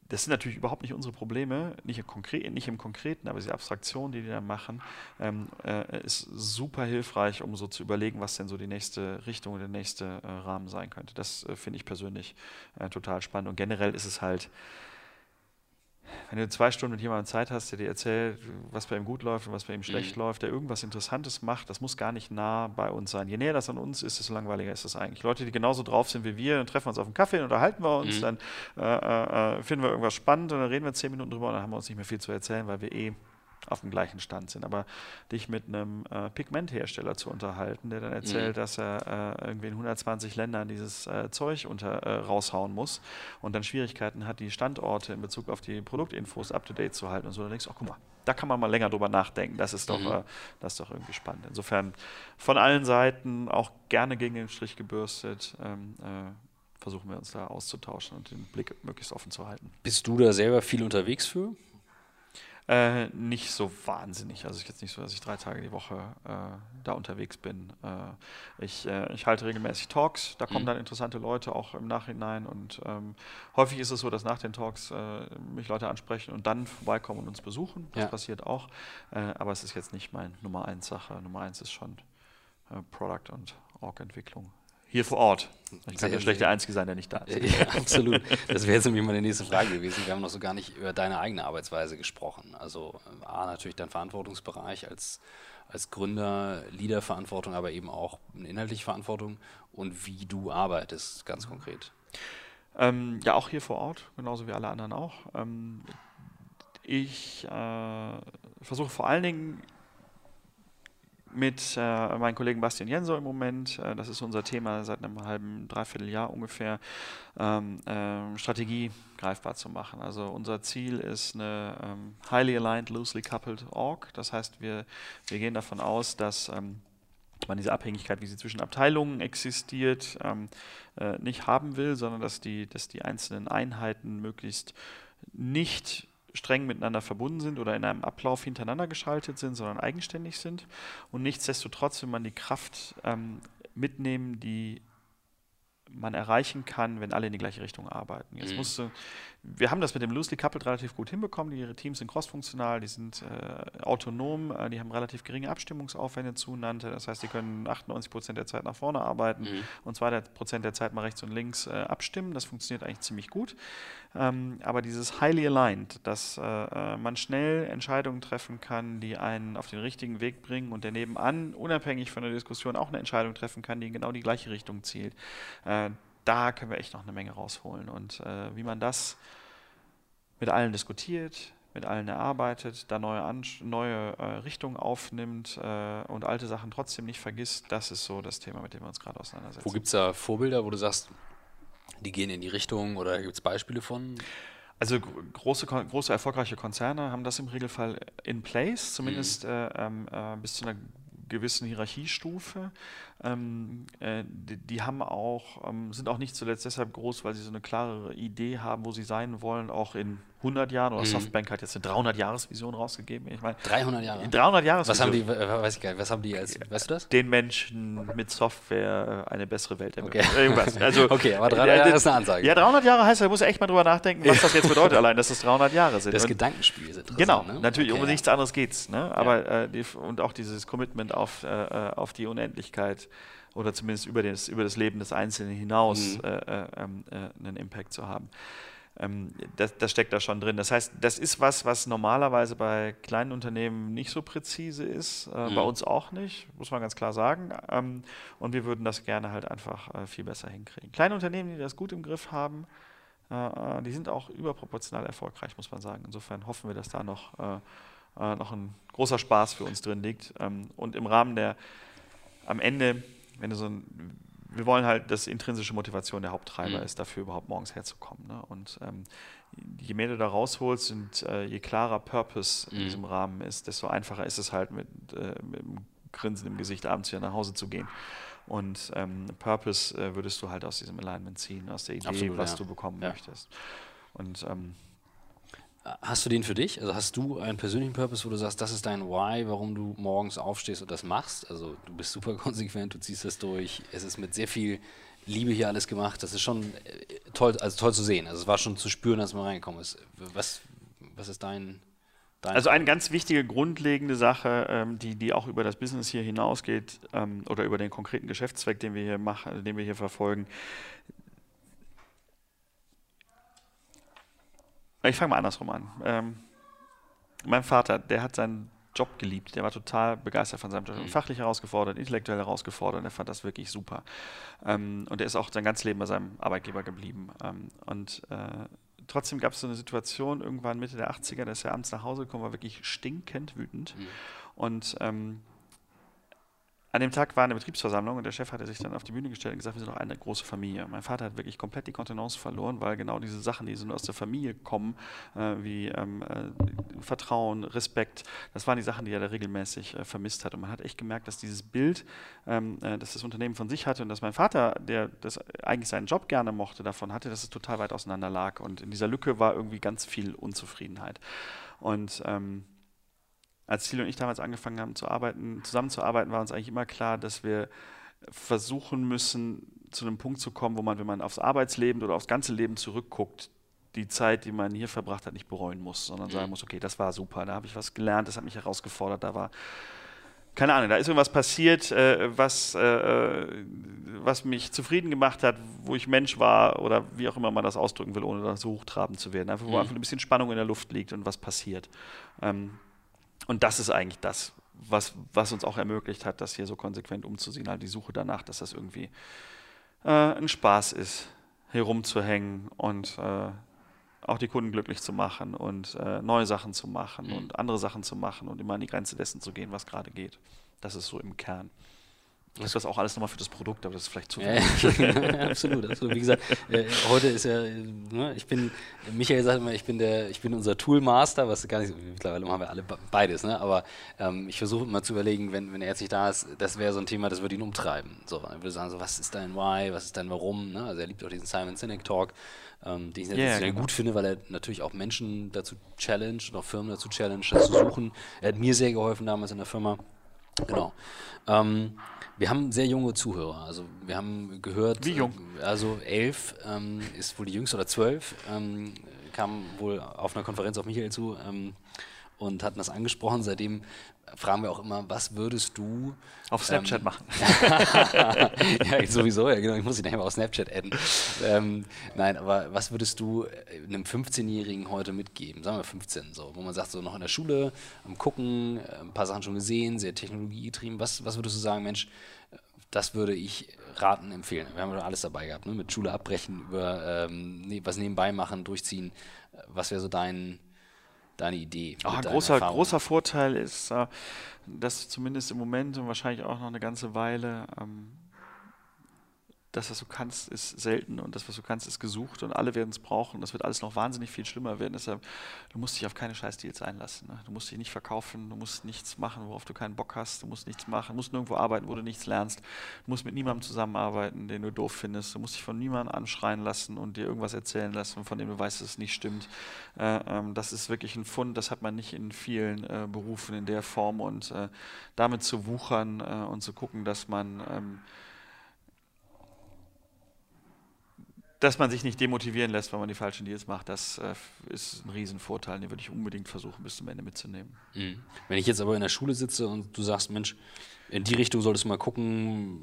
das sind natürlich überhaupt nicht unsere Probleme, nicht im, Konkre nicht im Konkreten, aber diese Abstraktion, die die da machen, ähm, äh, ist super hilfreich, um so zu überlegen, was denn so die nächste Richtung, der nächste äh, Rahmen sein könnte. Das äh, finde ich persönlich äh, total spannend. Und generell ist es halt, wenn du zwei Stunden mit jemandem Zeit hast, der dir erzählt, was bei ihm gut läuft und was bei ihm schlecht mhm. läuft, der irgendwas Interessantes macht, das muss gar nicht nah bei uns sein. Je näher das an uns ist, desto langweiliger ist das eigentlich. Leute, die genauso drauf sind wie wir, dann treffen wir uns auf einen Kaffee, und unterhalten wir uns, mhm. dann äh, äh, finden wir irgendwas spannend und dann reden wir zehn Minuten drüber und dann haben wir uns nicht mehr viel zu erzählen, weil wir eh auf dem gleichen Stand sind. Aber dich mit einem äh, Pigmenthersteller zu unterhalten, der dann erzählt, mhm. dass er äh, irgendwie in 120 Ländern dieses äh, Zeug unter, äh, raushauen muss und dann Schwierigkeiten hat, die Standorte in Bezug auf die Produktinfos up-to-date zu halten und so, dann denkst du, ach guck mal, da kann man mal länger drüber nachdenken. Das ist doch, mhm. Äh, das ist doch irgendwie spannend. Insofern von allen Seiten auch gerne gegen den Strich gebürstet. Ähm, äh, versuchen wir uns da auszutauschen und den Blick möglichst offen zu halten. Bist du da selber viel unterwegs für? Äh, nicht so wahnsinnig. Also es ist jetzt nicht so, dass ich drei Tage die Woche äh, da unterwegs bin. Äh, ich, äh, ich halte regelmäßig Talks, da kommen mhm. dann interessante Leute auch im Nachhinein und ähm, häufig ist es so, dass nach den Talks äh, mich Leute ansprechen und dann vorbeikommen und uns besuchen. Das ja. passiert auch. Aber es ist jetzt nicht mein Nummer eins Sache. Nummer eins ist schon Product und Org-Entwicklung hier vor Ort. Ich kann ja schlecht der Einzige sein, der nicht da ist. Ja, absolut. Das wäre jetzt nämlich meine nächste Frage gewesen. Wir haben noch so gar nicht über deine eigene Arbeitsweise gesprochen. Also A, natürlich dein Verantwortungsbereich als, als Gründer, Leaderverantwortung, aber eben auch eine inhaltliche Verantwortung und wie du arbeitest, ganz konkret. Ähm, ja, auch hier vor Ort, genauso wie alle anderen auch. Ähm, ich äh, versuche vor allen Dingen mit äh, meinem Kollegen Bastian Jenso im Moment, äh, das ist unser Thema seit einem halben, dreiviertel Jahr ungefähr, ähm, äh, Strategie greifbar zu machen. Also unser Ziel ist eine ähm, highly aligned, loosely coupled Org. Das heißt, wir, wir gehen davon aus, dass ähm, man diese Abhängigkeit, wie sie zwischen Abteilungen existiert, ähm, äh, nicht haben will, sondern dass die, dass die einzelnen Einheiten möglichst nicht streng miteinander verbunden sind oder in einem Ablauf hintereinander geschaltet sind, sondern eigenständig sind. Und nichtsdestotrotz will man die Kraft ähm, mitnehmen, die man erreichen kann, wenn alle in die gleiche Richtung arbeiten. Jetzt mhm. musst du, wir haben das mit dem Loosely Coupled relativ gut hinbekommen. Die, ihre Teams sind crossfunktional, die sind äh, autonom, äh, die haben relativ geringe Abstimmungsaufwände zueinander. Das heißt, die können 98 Prozent der Zeit nach vorne arbeiten mhm. und 2 Prozent der Zeit mal rechts und links äh, abstimmen. Das funktioniert eigentlich ziemlich gut. Ähm, aber dieses highly aligned, dass äh, äh, man schnell Entscheidungen treffen kann, die einen auf den richtigen Weg bringen und der nebenan, unabhängig von der Diskussion, auch eine Entscheidung treffen kann, die in genau die gleiche Richtung zielt. Da können wir echt noch eine Menge rausholen. Und äh, wie man das mit allen diskutiert, mit allen erarbeitet, da neue, Ansch neue äh, Richtungen aufnimmt äh, und alte Sachen trotzdem nicht vergisst, das ist so das Thema, mit dem wir uns gerade auseinandersetzen. Wo gibt es da Vorbilder, wo du sagst, die gehen in die Richtung oder gibt es Beispiele von? Also große, große erfolgreiche Konzerne haben das im Regelfall in place, zumindest mhm. äh, ähm, äh, bis zu einer gewissen Hierarchiestufe. Ähm, äh, die, die, haben auch, ähm, sind auch nicht zuletzt deshalb groß, weil sie so eine klare Idee haben, wo sie sein wollen, auch in 100 Jahren. Oder mhm. Softbank hat jetzt eine 300-Jahres-Vision rausgegeben. Ich meine, 300 Jahre? 300 Jahre. Was haben die, weiß ich gar nicht, was haben die als, weißt du das? Den Menschen mit Software eine bessere Welt ermöglichen. Okay. Irgendwas. Also, okay, aber 300 Jahre ist eine Ansage. Ja, 300 Jahre heißt, da muss echt mal drüber nachdenken, was das jetzt bedeutet, allein, dass es 300 Jahre sind. Das und Gedankenspiel ist interessant. Genau, ne? natürlich, okay, um nichts anderes geht's. Ne? Aber, ja. äh, die, und auch dieses Commitment auf, äh, äh auf die Unendlichkeit oder zumindest über das, über das Leben des Einzelnen hinaus mhm. äh, äh, ähm, äh, einen Impact zu haben. Ähm, das, das, steckt da schon drin. Das heißt, das ist was, was normalerweise bei kleinen Unternehmen nicht so präzise ist, äh, mhm. bei uns auch nicht, muss man ganz klar sagen. Ähm, und wir würden das gerne halt einfach äh, viel besser hinkriegen. Kleine Unternehmen, die das gut im Griff haben, äh, die sind auch überproportional erfolgreich, muss man sagen. Insofern hoffen wir, dass da noch, noch ein großer Spaß für uns drin liegt. Ähm, und im Rahmen der am Ende wenn du so ein, wir wollen halt, dass intrinsische Motivation der Haupttreiber mhm. ist, dafür überhaupt morgens herzukommen. Ne? Und ähm, je mehr du da rausholst und äh, je klarer Purpose in mhm. diesem Rahmen ist, desto einfacher ist es halt mit, äh, mit einem Grinsen im Gesicht abends wieder nach Hause zu gehen. Und ähm, Purpose äh, würdest du halt aus diesem Alignment ziehen, aus der Idee, Absolut, was ja. du bekommen ja. möchtest. Und ähm, Hast du den für dich? Also hast du einen persönlichen Purpose, wo du sagst, das ist dein Why, warum du morgens aufstehst und das machst? Also du bist super konsequent, du ziehst das durch. Es ist mit sehr viel Liebe hier alles gemacht. Das ist schon äh, toll, also toll zu sehen. Also es war schon zu spüren, als man reingekommen ist. Was, was ist dein, dein Also eine ganz wichtige, grundlegende Sache, ähm, die, die auch über das Business hier hinausgeht ähm, oder über den konkreten Geschäftszweck, den wir hier machen, den wir hier verfolgen, Ich fange mal andersrum an. Ähm, mein Vater, der hat seinen Job geliebt. Der war total begeistert von seinem Job. Mhm. Fachlich herausgefordert, intellektuell herausgefordert. Er fand das wirklich super. Ähm, und er ist auch sein ganzes Leben bei seinem Arbeitgeber geblieben. Ähm, und äh, trotzdem gab es so eine Situation irgendwann Mitte der 80er, dass er abends nach Hause gekommen war, wirklich stinkend wütend. Mhm. Und ähm, an dem Tag war eine Betriebsversammlung und der Chef hatte sich dann auf die Bühne gestellt und gesagt, wir sind doch eine große Familie. Mein Vater hat wirklich komplett die Kontenance verloren, weil genau diese Sachen, die so aus der Familie kommen, äh, wie ähm, äh, Vertrauen, Respekt, das waren die Sachen, die er da regelmäßig äh, vermisst hat. Und man hat echt gemerkt, dass dieses Bild, ähm, äh, das das Unternehmen von sich hatte und dass mein Vater, der das eigentlich seinen Job gerne mochte, davon hatte, dass es total weit auseinander lag. Und in dieser Lücke war irgendwie ganz viel Unzufriedenheit. Und ähm, als Thiel und ich damals angefangen haben zu arbeiten, zusammenzuarbeiten, war uns eigentlich immer klar, dass wir versuchen müssen, zu einem Punkt zu kommen, wo man, wenn man aufs Arbeitsleben oder aufs ganze Leben zurückguckt, die Zeit, die man hier verbracht hat, nicht bereuen muss, sondern mhm. sagen muss, okay, das war super, da habe ich was gelernt, das hat mich herausgefordert, da war, keine Ahnung, da ist irgendwas passiert, äh, was, äh, äh was mich zufrieden gemacht hat, wo ich Mensch war oder wie auch immer man das ausdrücken will, ohne da so hochtrabend zu werden. Einfach, wo mhm. einfach ein bisschen Spannung in der Luft liegt und was passiert. Ähm, und das ist eigentlich das, was, was uns auch ermöglicht hat, das hier so konsequent umzusehen. Also die Suche danach, dass das irgendwie äh, ein Spaß ist, herumzuhängen und äh, auch die Kunden glücklich zu machen und äh, neue Sachen zu machen Mhm. und andere Sachen zu machen und immer an die Grenze dessen zu gehen, was gerade geht. Das ist so im Kern. Das ist das auch alles nochmal für das Produkt, aber das ist vielleicht zu viel. ja, absolut, absolut. Wie gesagt, äh, heute ist ja, ne, ich bin, Michael sagt immer, ich bin der, ich bin unser Toolmaster, was gar nicht, so- mittlerweile haben wir alle be- beides, ne? Aber ähm, ich versuche immer zu überlegen, wenn, wenn er jetzt nicht da ist, das wäre so ein Thema, das würde ihn umtreiben. So, er würde sagen, so, was ist dein Why, was ist dein Warum? Ne? Also er liebt auch diesen Simon Sinek Talk, ähm, den ich Ja, sehr genau. gut finde, weil er natürlich auch Menschen dazu challenge und auch Firmen dazu challenge, das zu suchen. Er hat mir sehr geholfen damals in der Firma. Genau. Ähm, wir haben sehr junge Zuhörer. Also wir haben gehört, Wie jung? äh, also elf ähm, ist wohl die jüngste oder zwölf, ähm, kam wohl auf einer Konferenz auf Michael zu ähm, und hatten das angesprochen. Seitdem fragen wir auch immer, was würdest du Auf Snapchat ähm, machen. ja, sowieso, ja genau, ich muss ihn nachher auf Snapchat adden. Ähm, nein, aber was würdest du äh, einem 15-Jährigen heute mitgeben? Sagen wir 15, so, wo man sagt, so noch in der Schule, am Gucken, äh, ein paar Sachen schon gesehen, sehr technologiegetrieben. Was, was würdest du sagen, Mensch, das würde ich raten, empfehlen? Wir haben ja alles dabei gehabt, ne? mit Schule abbrechen, über ähm, was nebenbei machen, durchziehen. Äh, Was wäre so dein, deine Idee? Mit deinen großer, großer Vorteil ist, äh, dass zumindest im Moment und wahrscheinlich auch noch eine ganze Weile ähm, das, was du kannst, ist selten und das, was du kannst, ist gesucht und alle werden es brauchen. Das wird alles noch wahnsinnig viel schlimmer werden. Deshalb, du musst dich auf keine Scheißdeals einlassen. Ne? Du musst dich nicht verkaufen, du musst nichts machen, worauf du keinen Bock hast, du musst nichts machen, du musst nirgendwo arbeiten, wo du nichts lernst. Du musst mit niemandem zusammenarbeiten, den du doof findest. Du musst dich von niemandem anschreien lassen und dir irgendwas erzählen lassen, von dem du weißt, dass es nicht stimmt. Äh, ähm, das ist wirklich ein Fund, das hat man nicht in vielen äh, Berufen in der Form und äh, damit zu wuchern äh, und zu gucken, dass man ähm, dass man sich nicht demotivieren lässt, wenn man die falschen Deals macht, das äh, ist ein Riesenvorteil, den würde ich unbedingt versuchen, bis zum Ende mitzunehmen. Mhm. Wenn ich jetzt aber in der Schule sitze und du sagst, Mensch, in die Richtung solltest du mal gucken,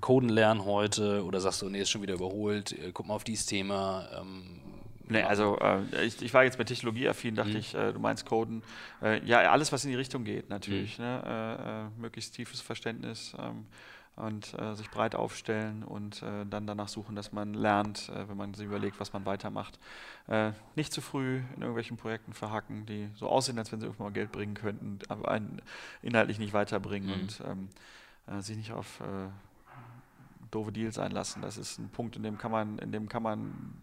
Coden lernen heute oder sagst du, nee, ist schon wieder überholt, äh, guck mal auf dieses Thema. Ähm, Nee, also äh, ich, ich war jetzt mit Technologieaffin, dachte Mhm. ich, äh, du meinst Coden. Äh, ja, alles, was in die Richtung geht, natürlich. Ne? Äh, äh, möglichst tiefes Verständnis ähm, und äh, sich breit aufstellen und äh, dann danach suchen, dass man lernt, äh, wenn man sich überlegt, was man weitermacht. Äh, nicht zu früh in irgendwelchen Projekten verhacken, die so aussehen, als wenn sie irgendwann mal Geld bringen könnten, aber einen inhaltlich nicht weiterbringen Mhm. und ähm, äh, sich nicht auf äh, doofe Deals einlassen. Das ist ein Punkt, in dem kann man, in dem kann man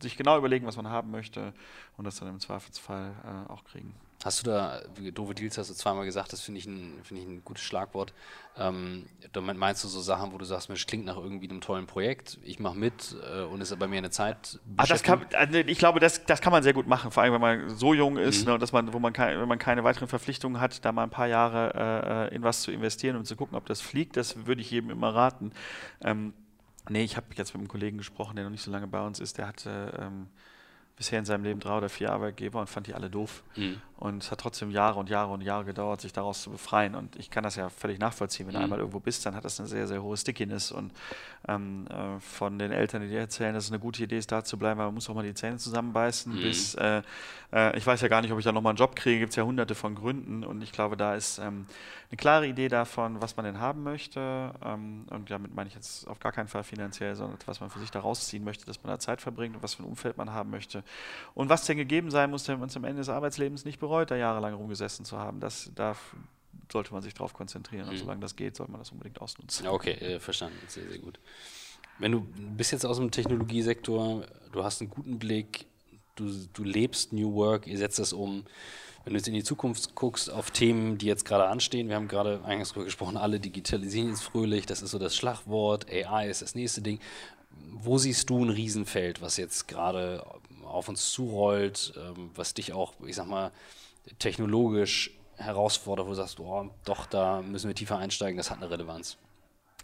sich genau überlegen, was man haben möchte und das dann im Zweifelsfall auch kriegen. Hast du da, wie doofe Deals hast du zweimal gesagt, das finde ich, ein, finde ich ein gutes Schlagwort. Ähm, damit meinst du so Sachen, wo du sagst, Mensch, klingt nach irgendwie einem tollen Projekt, ich mache mit äh, und ist aber mir eine Zeit. Ah, das kann, also ich glaube, das, das kann man sehr gut machen, vor allem wenn man so jung ist, Mhm. ne, und dass man, wo man kein, wenn man keine weiteren Verpflichtungen hat, da mal ein paar Jahre äh, in was zu investieren und zu gucken, ob das fliegt, das würde ich jedem immer raten. Ähm, nee, ich habe jetzt mit einem Kollegen gesprochen, der noch nicht so lange bei uns ist, der hatte ähm, bisher in seinem Leben drei oder vier Arbeitgeber und fand die alle doof. Mhm. Und es hat trotzdem Jahre und Jahre und Jahre gedauert, sich daraus zu befreien. Und ich kann das ja völlig nachvollziehen. Wenn du Mhm. einmal irgendwo bist, dann hat das eine sehr, sehr hohe Stickiness. Und ähm, äh, von den Eltern, die dir erzählen, dass es eine gute Idee ist, da zu bleiben, weil man muss auch mal die Zähne zusammenbeißen, Mhm. bis äh, äh, ich weiß ja gar nicht, ob ich da nochmal einen Job kriege, gibt es ja hunderte von Gründen. Und ich glaube, da ist ähm, eine klare Idee davon, was man denn haben möchte. Ähm, und damit meine ich jetzt auf gar keinen Fall finanziell, sondern was man für sich da rausziehen möchte, dass man da Zeit verbringt und was für ein Umfeld man haben möchte. Und was denn gegeben sein muss, damit man es am Ende des Arbeitslebens nicht bereut, da jahrelang rumgesessen zu haben. Das darf, sollte man sich darauf konzentrieren. Und Mhm. solange das geht, sollte man das unbedingt ausnutzen. Ja, okay, äh, verstanden. Sehr, sehr gut. Wenn du bist jetzt aus dem Technologiesektor, du hast einen guten Blick, du, du lebst New Work, ihr setzt das um. Wenn du jetzt in die Zukunft guckst, auf Themen, die jetzt gerade anstehen, wir haben gerade eingangs drüber gesprochen, alle digitalisieren jetzt fröhlich, das ist so das Schlagwort, AI ist das nächste Ding. Wo siehst du ein Riesenfeld, was jetzt gerade auf uns zurollt, ähm, was dich auch, ich sag mal, technologisch herausfordert, wo du sagst, oh, doch, da müssen wir tiefer einsteigen, das hat eine Relevanz.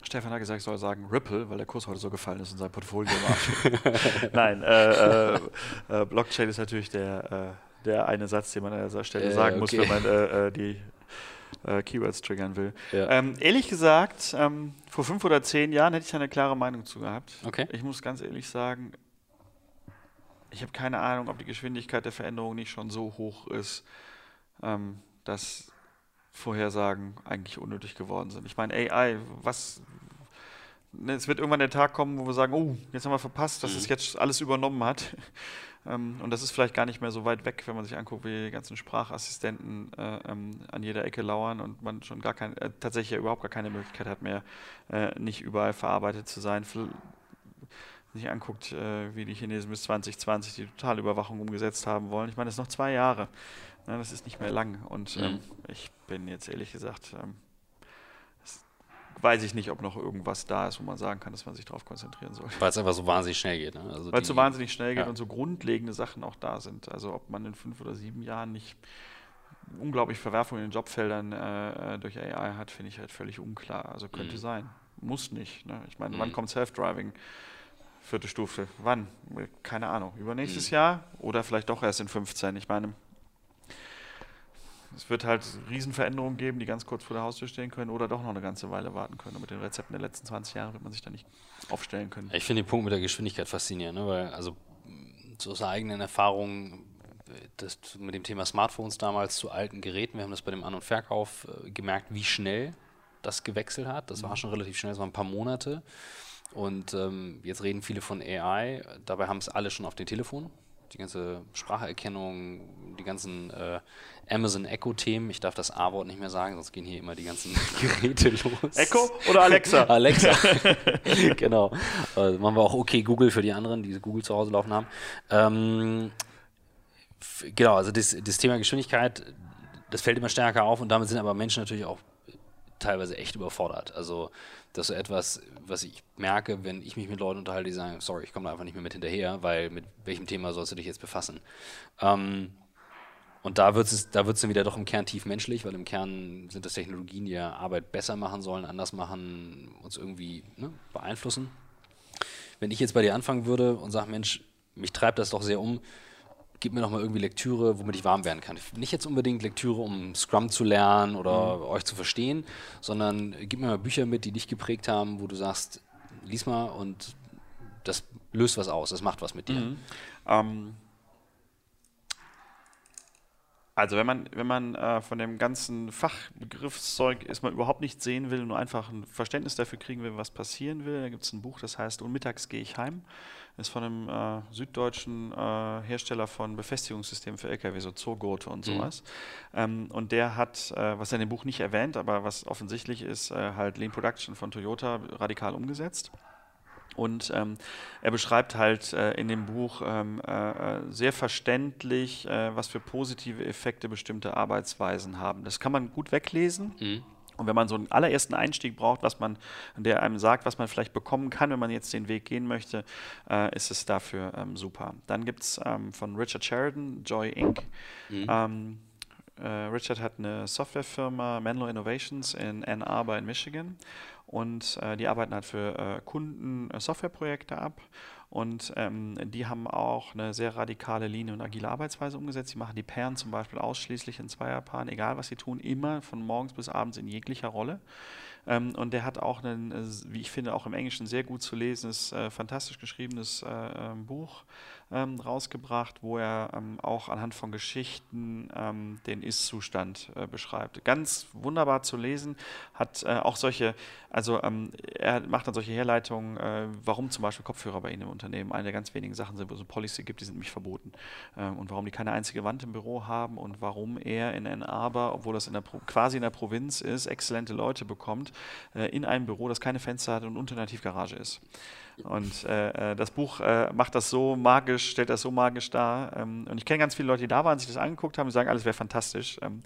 Stefan hat gesagt, ich soll sagen Ripple, weil der Kurs heute so gefallen ist und sein Portfolio Arsch. Nein, äh, äh, äh, Blockchain ist natürlich der, äh, der eine Satz, den man an dieser Stelle Äh, sagen muss, okay. wenn man äh, die Keywords triggern will. Ja. Ähm, ehrlich gesagt, ähm, vor fünf oder zehn Jahren hätte ich da eine klare Meinung zu gehabt. Okay. Ich muss ganz ehrlich sagen, ich habe keine Ahnung, ob die Geschwindigkeit der Veränderung nicht schon so hoch ist, ähm, dass Vorhersagen eigentlich unnötig geworden sind. Ich meine, AI, was. ne, Es wird irgendwann der Tag kommen, wo wir sagen, oh, jetzt haben wir verpasst, dass Mhm. es jetzt alles übernommen hat. Ähm, und das ist vielleicht gar nicht mehr so weit weg, wenn man sich anguckt, wie die ganzen Sprachassistenten äh, ähm, an jeder Ecke lauern und man schon gar kein, äh, tatsächlich überhaupt gar keine Möglichkeit hat mehr, äh, nicht überall verarbeitet zu sein. Sich anguckt, äh, wie die Chinesen bis 2020 die totale Überwachung umgesetzt haben wollen. Ich meine, das ist noch zwei Jahre. Ne, das ist nicht mehr lang. Und ähm, mhm. ich bin jetzt ehrlich gesagt ähm, weiß ich nicht, ob noch irgendwas da ist, wo man sagen kann, dass man sich darauf konzentrieren soll. Weil es einfach so wahnsinnig schnell geht. Ne? Also Weil es so wahnsinnig schnell geht ja. und so grundlegende Sachen auch da sind. Also ob man in fünf oder sieben Jahren nicht unglaublich Verwerfungen in den Jobfeldern äh, durch AI hat, finde ich halt völlig unklar. Also könnte mhm. sein. Muss nicht. Ne? Ich meine, mhm. wann kommt Self-Driving? Vierte Stufe. Wann? Keine Ahnung. Übernächstes mhm. Jahr oder vielleicht doch erst in 15. Ich meine, es wird halt Riesenveränderungen geben, die ganz kurz vor der Haustür stehen können oder doch noch eine ganze Weile warten können. Und mit den Rezepten der letzten 20 Jahre wird man sich da nicht aufstellen können. Ich finde den Punkt mit der Geschwindigkeit faszinierend, ne? weil also zu unserer eigenen Erfahrung das, mit dem Thema Smartphones damals zu alten Geräten, wir haben das bei dem An- und Verkauf äh, gemerkt, wie schnell das gewechselt hat. Das mhm. war schon relativ schnell, das waren ein paar Monate. Und ähm, jetzt reden viele von AI, dabei haben es alle schon auf den Telefonen die ganze Spracherkennung, die ganzen äh, Amazon Echo-Themen. Ich darf das A-Wort nicht mehr sagen, sonst gehen hier immer die ganzen Geräte los. Echo oder Alexa? Alexa. genau. Also machen wir auch okay Google für die anderen, die Google zu Hause laufen haben. Ähm, genau, also das, das Thema Geschwindigkeit, das fällt immer stärker auf und damit sind aber Menschen natürlich auch teilweise echt überfordert. Also das ist so etwas, was ich merke, wenn ich mich mit Leuten unterhalte, die sagen, sorry, ich komme da einfach nicht mehr mit hinterher, weil mit welchem Thema sollst du dich jetzt befassen? Ähm, und da wird es da wird's dann wieder doch im Kern tief menschlich, weil im Kern sind das Technologien, die ja Arbeit besser machen sollen, anders machen, uns irgendwie ne, beeinflussen. Wenn ich jetzt bei dir anfangen würde und sage, Mensch, mich treibt das doch sehr um, gib mir noch mal irgendwie Lektüre, womit ich warm werden kann. Nicht jetzt unbedingt Lektüre, um Scrum zu lernen oder mhm. euch zu verstehen, sondern gib mir mal Bücher mit, die dich geprägt haben, wo du sagst, lies mal und das löst was aus, das macht was mit dir. Mhm. Ähm, also wenn man, wenn man äh, von dem ganzen Fachbegriffszeug erstmal überhaupt nicht sehen will, nur einfach ein Verständnis dafür kriegen will, was passieren will, da gibt es ein Buch, das heißt Und mittags gehe ich heim ist von einem äh, süddeutschen äh, Hersteller von Befestigungssystemen für Lkw, so Zogurte und mhm. sowas. Mhm. Ähm, und der hat, äh, was er in dem Buch nicht erwähnt, aber was offensichtlich ist, äh, halt Lean Production von Toyota radikal umgesetzt. Und ähm, er beschreibt halt äh, in dem Buch ähm, äh, sehr verständlich, äh, was für positive Effekte bestimmte Arbeitsweisen haben. Das kann man gut weglesen. Mhm. Und wenn man so einen allerersten Einstieg braucht, was man, der einem sagt, was man vielleicht bekommen kann, wenn man jetzt den Weg gehen möchte, äh, ist es dafür ähm, super. Dann gibt es ähm, von Richard Sheridan, Joy Inc. Mhm. Ähm, äh, Richard hat eine Softwarefirma, Menlo Innovations in Ann Arbor in Michigan. Und äh, die arbeiten halt für äh, Kunden äh, Softwareprojekte ab und ähm, die haben auch eine sehr radikale Linie und agile Arbeitsweise umgesetzt. Sie machen die Pairen zum Beispiel ausschließlich in Zweierpaaren, egal was sie tun, immer von morgens bis abends in jeglicher Rolle. Ähm, und der hat auch ein, äh, wie ich finde, auch im Englischen sehr gut zu lesendes, äh, fantastisch geschriebenes äh, ähm, Buch ähm, rausgebracht, wo er ähm, auch anhand von Geschichten ähm, den Ist-Zustand äh, beschreibt. Ganz wunderbar zu lesen, hat äh, auch solche, also ähm, er macht dann solche Herleitungen, äh, warum zum Beispiel Kopfhörer bei Ihnen im Unternehmen eine der ganz wenigen Sachen sind, wo es eine Policy gibt, die sind nämlich verboten. Ähm, und warum die keine einzige Wand im Büro haben und warum er in Ann Arbor, obwohl das in der quasi in der Provinz ist, exzellente Leute bekommt, äh, in einem Büro, das keine Fenster hat und unter einer Tiefgarage ist. Und äh, äh, das Buch äh, macht das so magisch, stellt das so magisch dar. Ähm, und ich kenne ganz viele Leute, die da waren, sich das angeguckt haben, die sagen, alles wäre fantastisch. Ähm,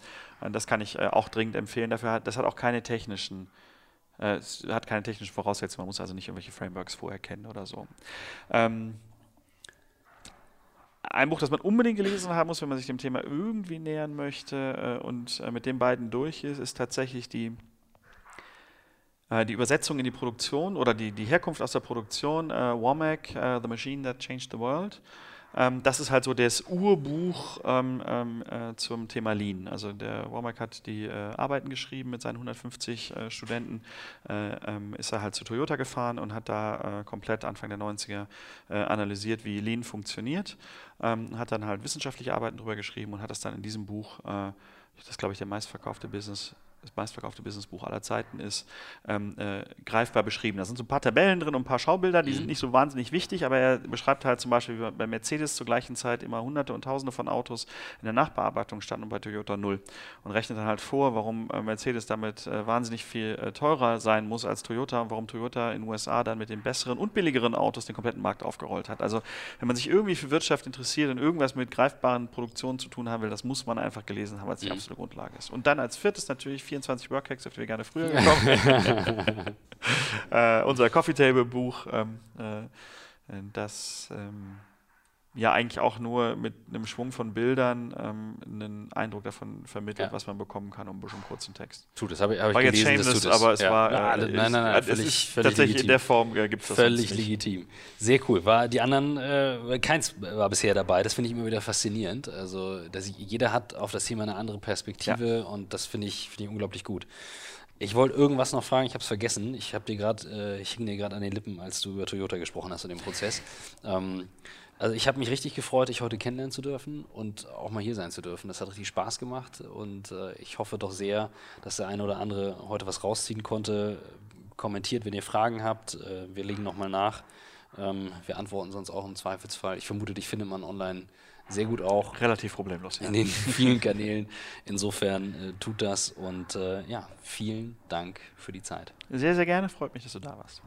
das kann ich äh, auch dringend empfehlen. Dafür hat, das hat auch keine technischen, äh, hat keine technischen Voraussetzungen. Man muss also nicht irgendwelche Frameworks vorher kennen oder so. Ähm, ein Buch, das man unbedingt gelesen haben muss, wenn man sich dem Thema irgendwie nähern möchte äh, und mit den beiden durch ist, ist tatsächlich die die Übersetzung in die Produktion oder die, die Herkunft aus der Produktion, äh, Womack, uh, The Machine That Changed the World. Ähm, das ist halt so das Urbuch ähm, ähm, äh, zum Thema Lean. Also der Womack hat die äh, Arbeiten geschrieben mit seinen 150 äh, Studenten, äh, ähm, ist er halt zu Toyota gefahren und hat da komplett Anfang der 90er analysiert, wie Lean funktioniert, ähm, hat dann halt wissenschaftliche Arbeiten darüber geschrieben und hat das dann in diesem Buch, das glaube ich der meistverkaufte Business das meistverkaufte Businessbuch aller Zeiten ist, ähm, äh, greifbar beschrieben. Da sind so ein paar Tabellen drin und ein paar Schaubilder, die mhm. sind nicht so wahnsinnig wichtig, aber er beschreibt halt zum Beispiel, wie bei Mercedes zur gleichen Zeit immer hunderte und tausende von Autos in der Nachbearbeitung standen und bei Toyota null. Und rechnet dann halt vor, warum äh, Mercedes damit äh, wahnsinnig viel äh, teurer sein muss als Toyota und warum Toyota in den USA dann mit den besseren und billigeren Autos den kompletten Markt aufgerollt hat. Also wenn man sich irgendwie für Wirtschaft interessiert und irgendwas mit greifbaren Produktionen zu tun haben will, das muss man einfach gelesen haben, als die mhm. absolute Grundlage ist. Und dann als viertes natürlich 24 Workhacks, auf die wir gerne früher gekommen äh, unser Coffee Table Buch, ähm, äh, das ähm, ja eigentlich auch nur mit einem Schwung von Bildern ähm, einen Eindruck davon vermittelt, ja. was man bekommen kann, um ein bisschen kurzen Text. Tu, das habe ich, hab ich war gelesen, jetzt shameless, aber es ja. war ja, äh, nein, nein, nein, völlig, ist völlig tatsächlich legitim. in der Form äh, gibt es das völlig legitim. Sehr cool. War die anderen äh, keins war bisher dabei. Das finde ich immer wieder faszinierend. Also dass ich, jeder hat auf das Thema eine andere Perspektive und das finde ich, find ich unglaublich gut. Ich wollte irgendwas noch fragen, ich habe es vergessen. Ich habe dir gerade, äh, ich hing dir gerade an den Lippen, als du über Toyota gesprochen hast in dem Prozess. Ähm, also ich habe mich richtig gefreut, dich heute kennenlernen zu dürfen und auch mal hier sein zu dürfen. Das hat richtig Spaß gemacht und äh, ich hoffe doch sehr, dass der eine oder andere heute was rausziehen konnte. Kommentiert, wenn ihr Fragen habt. Äh, wir legen nochmal nach. Ähm, wir antworten sonst auch im Zweifelsfall. Ich vermute, dich findet man online sehr gut auch. Relativ problemlos, ja. In den vielen Kanälen. Insofern äh, tut das und äh, ja, vielen Dank für die Zeit. Sehr, sehr gerne. Freut mich, dass du da warst.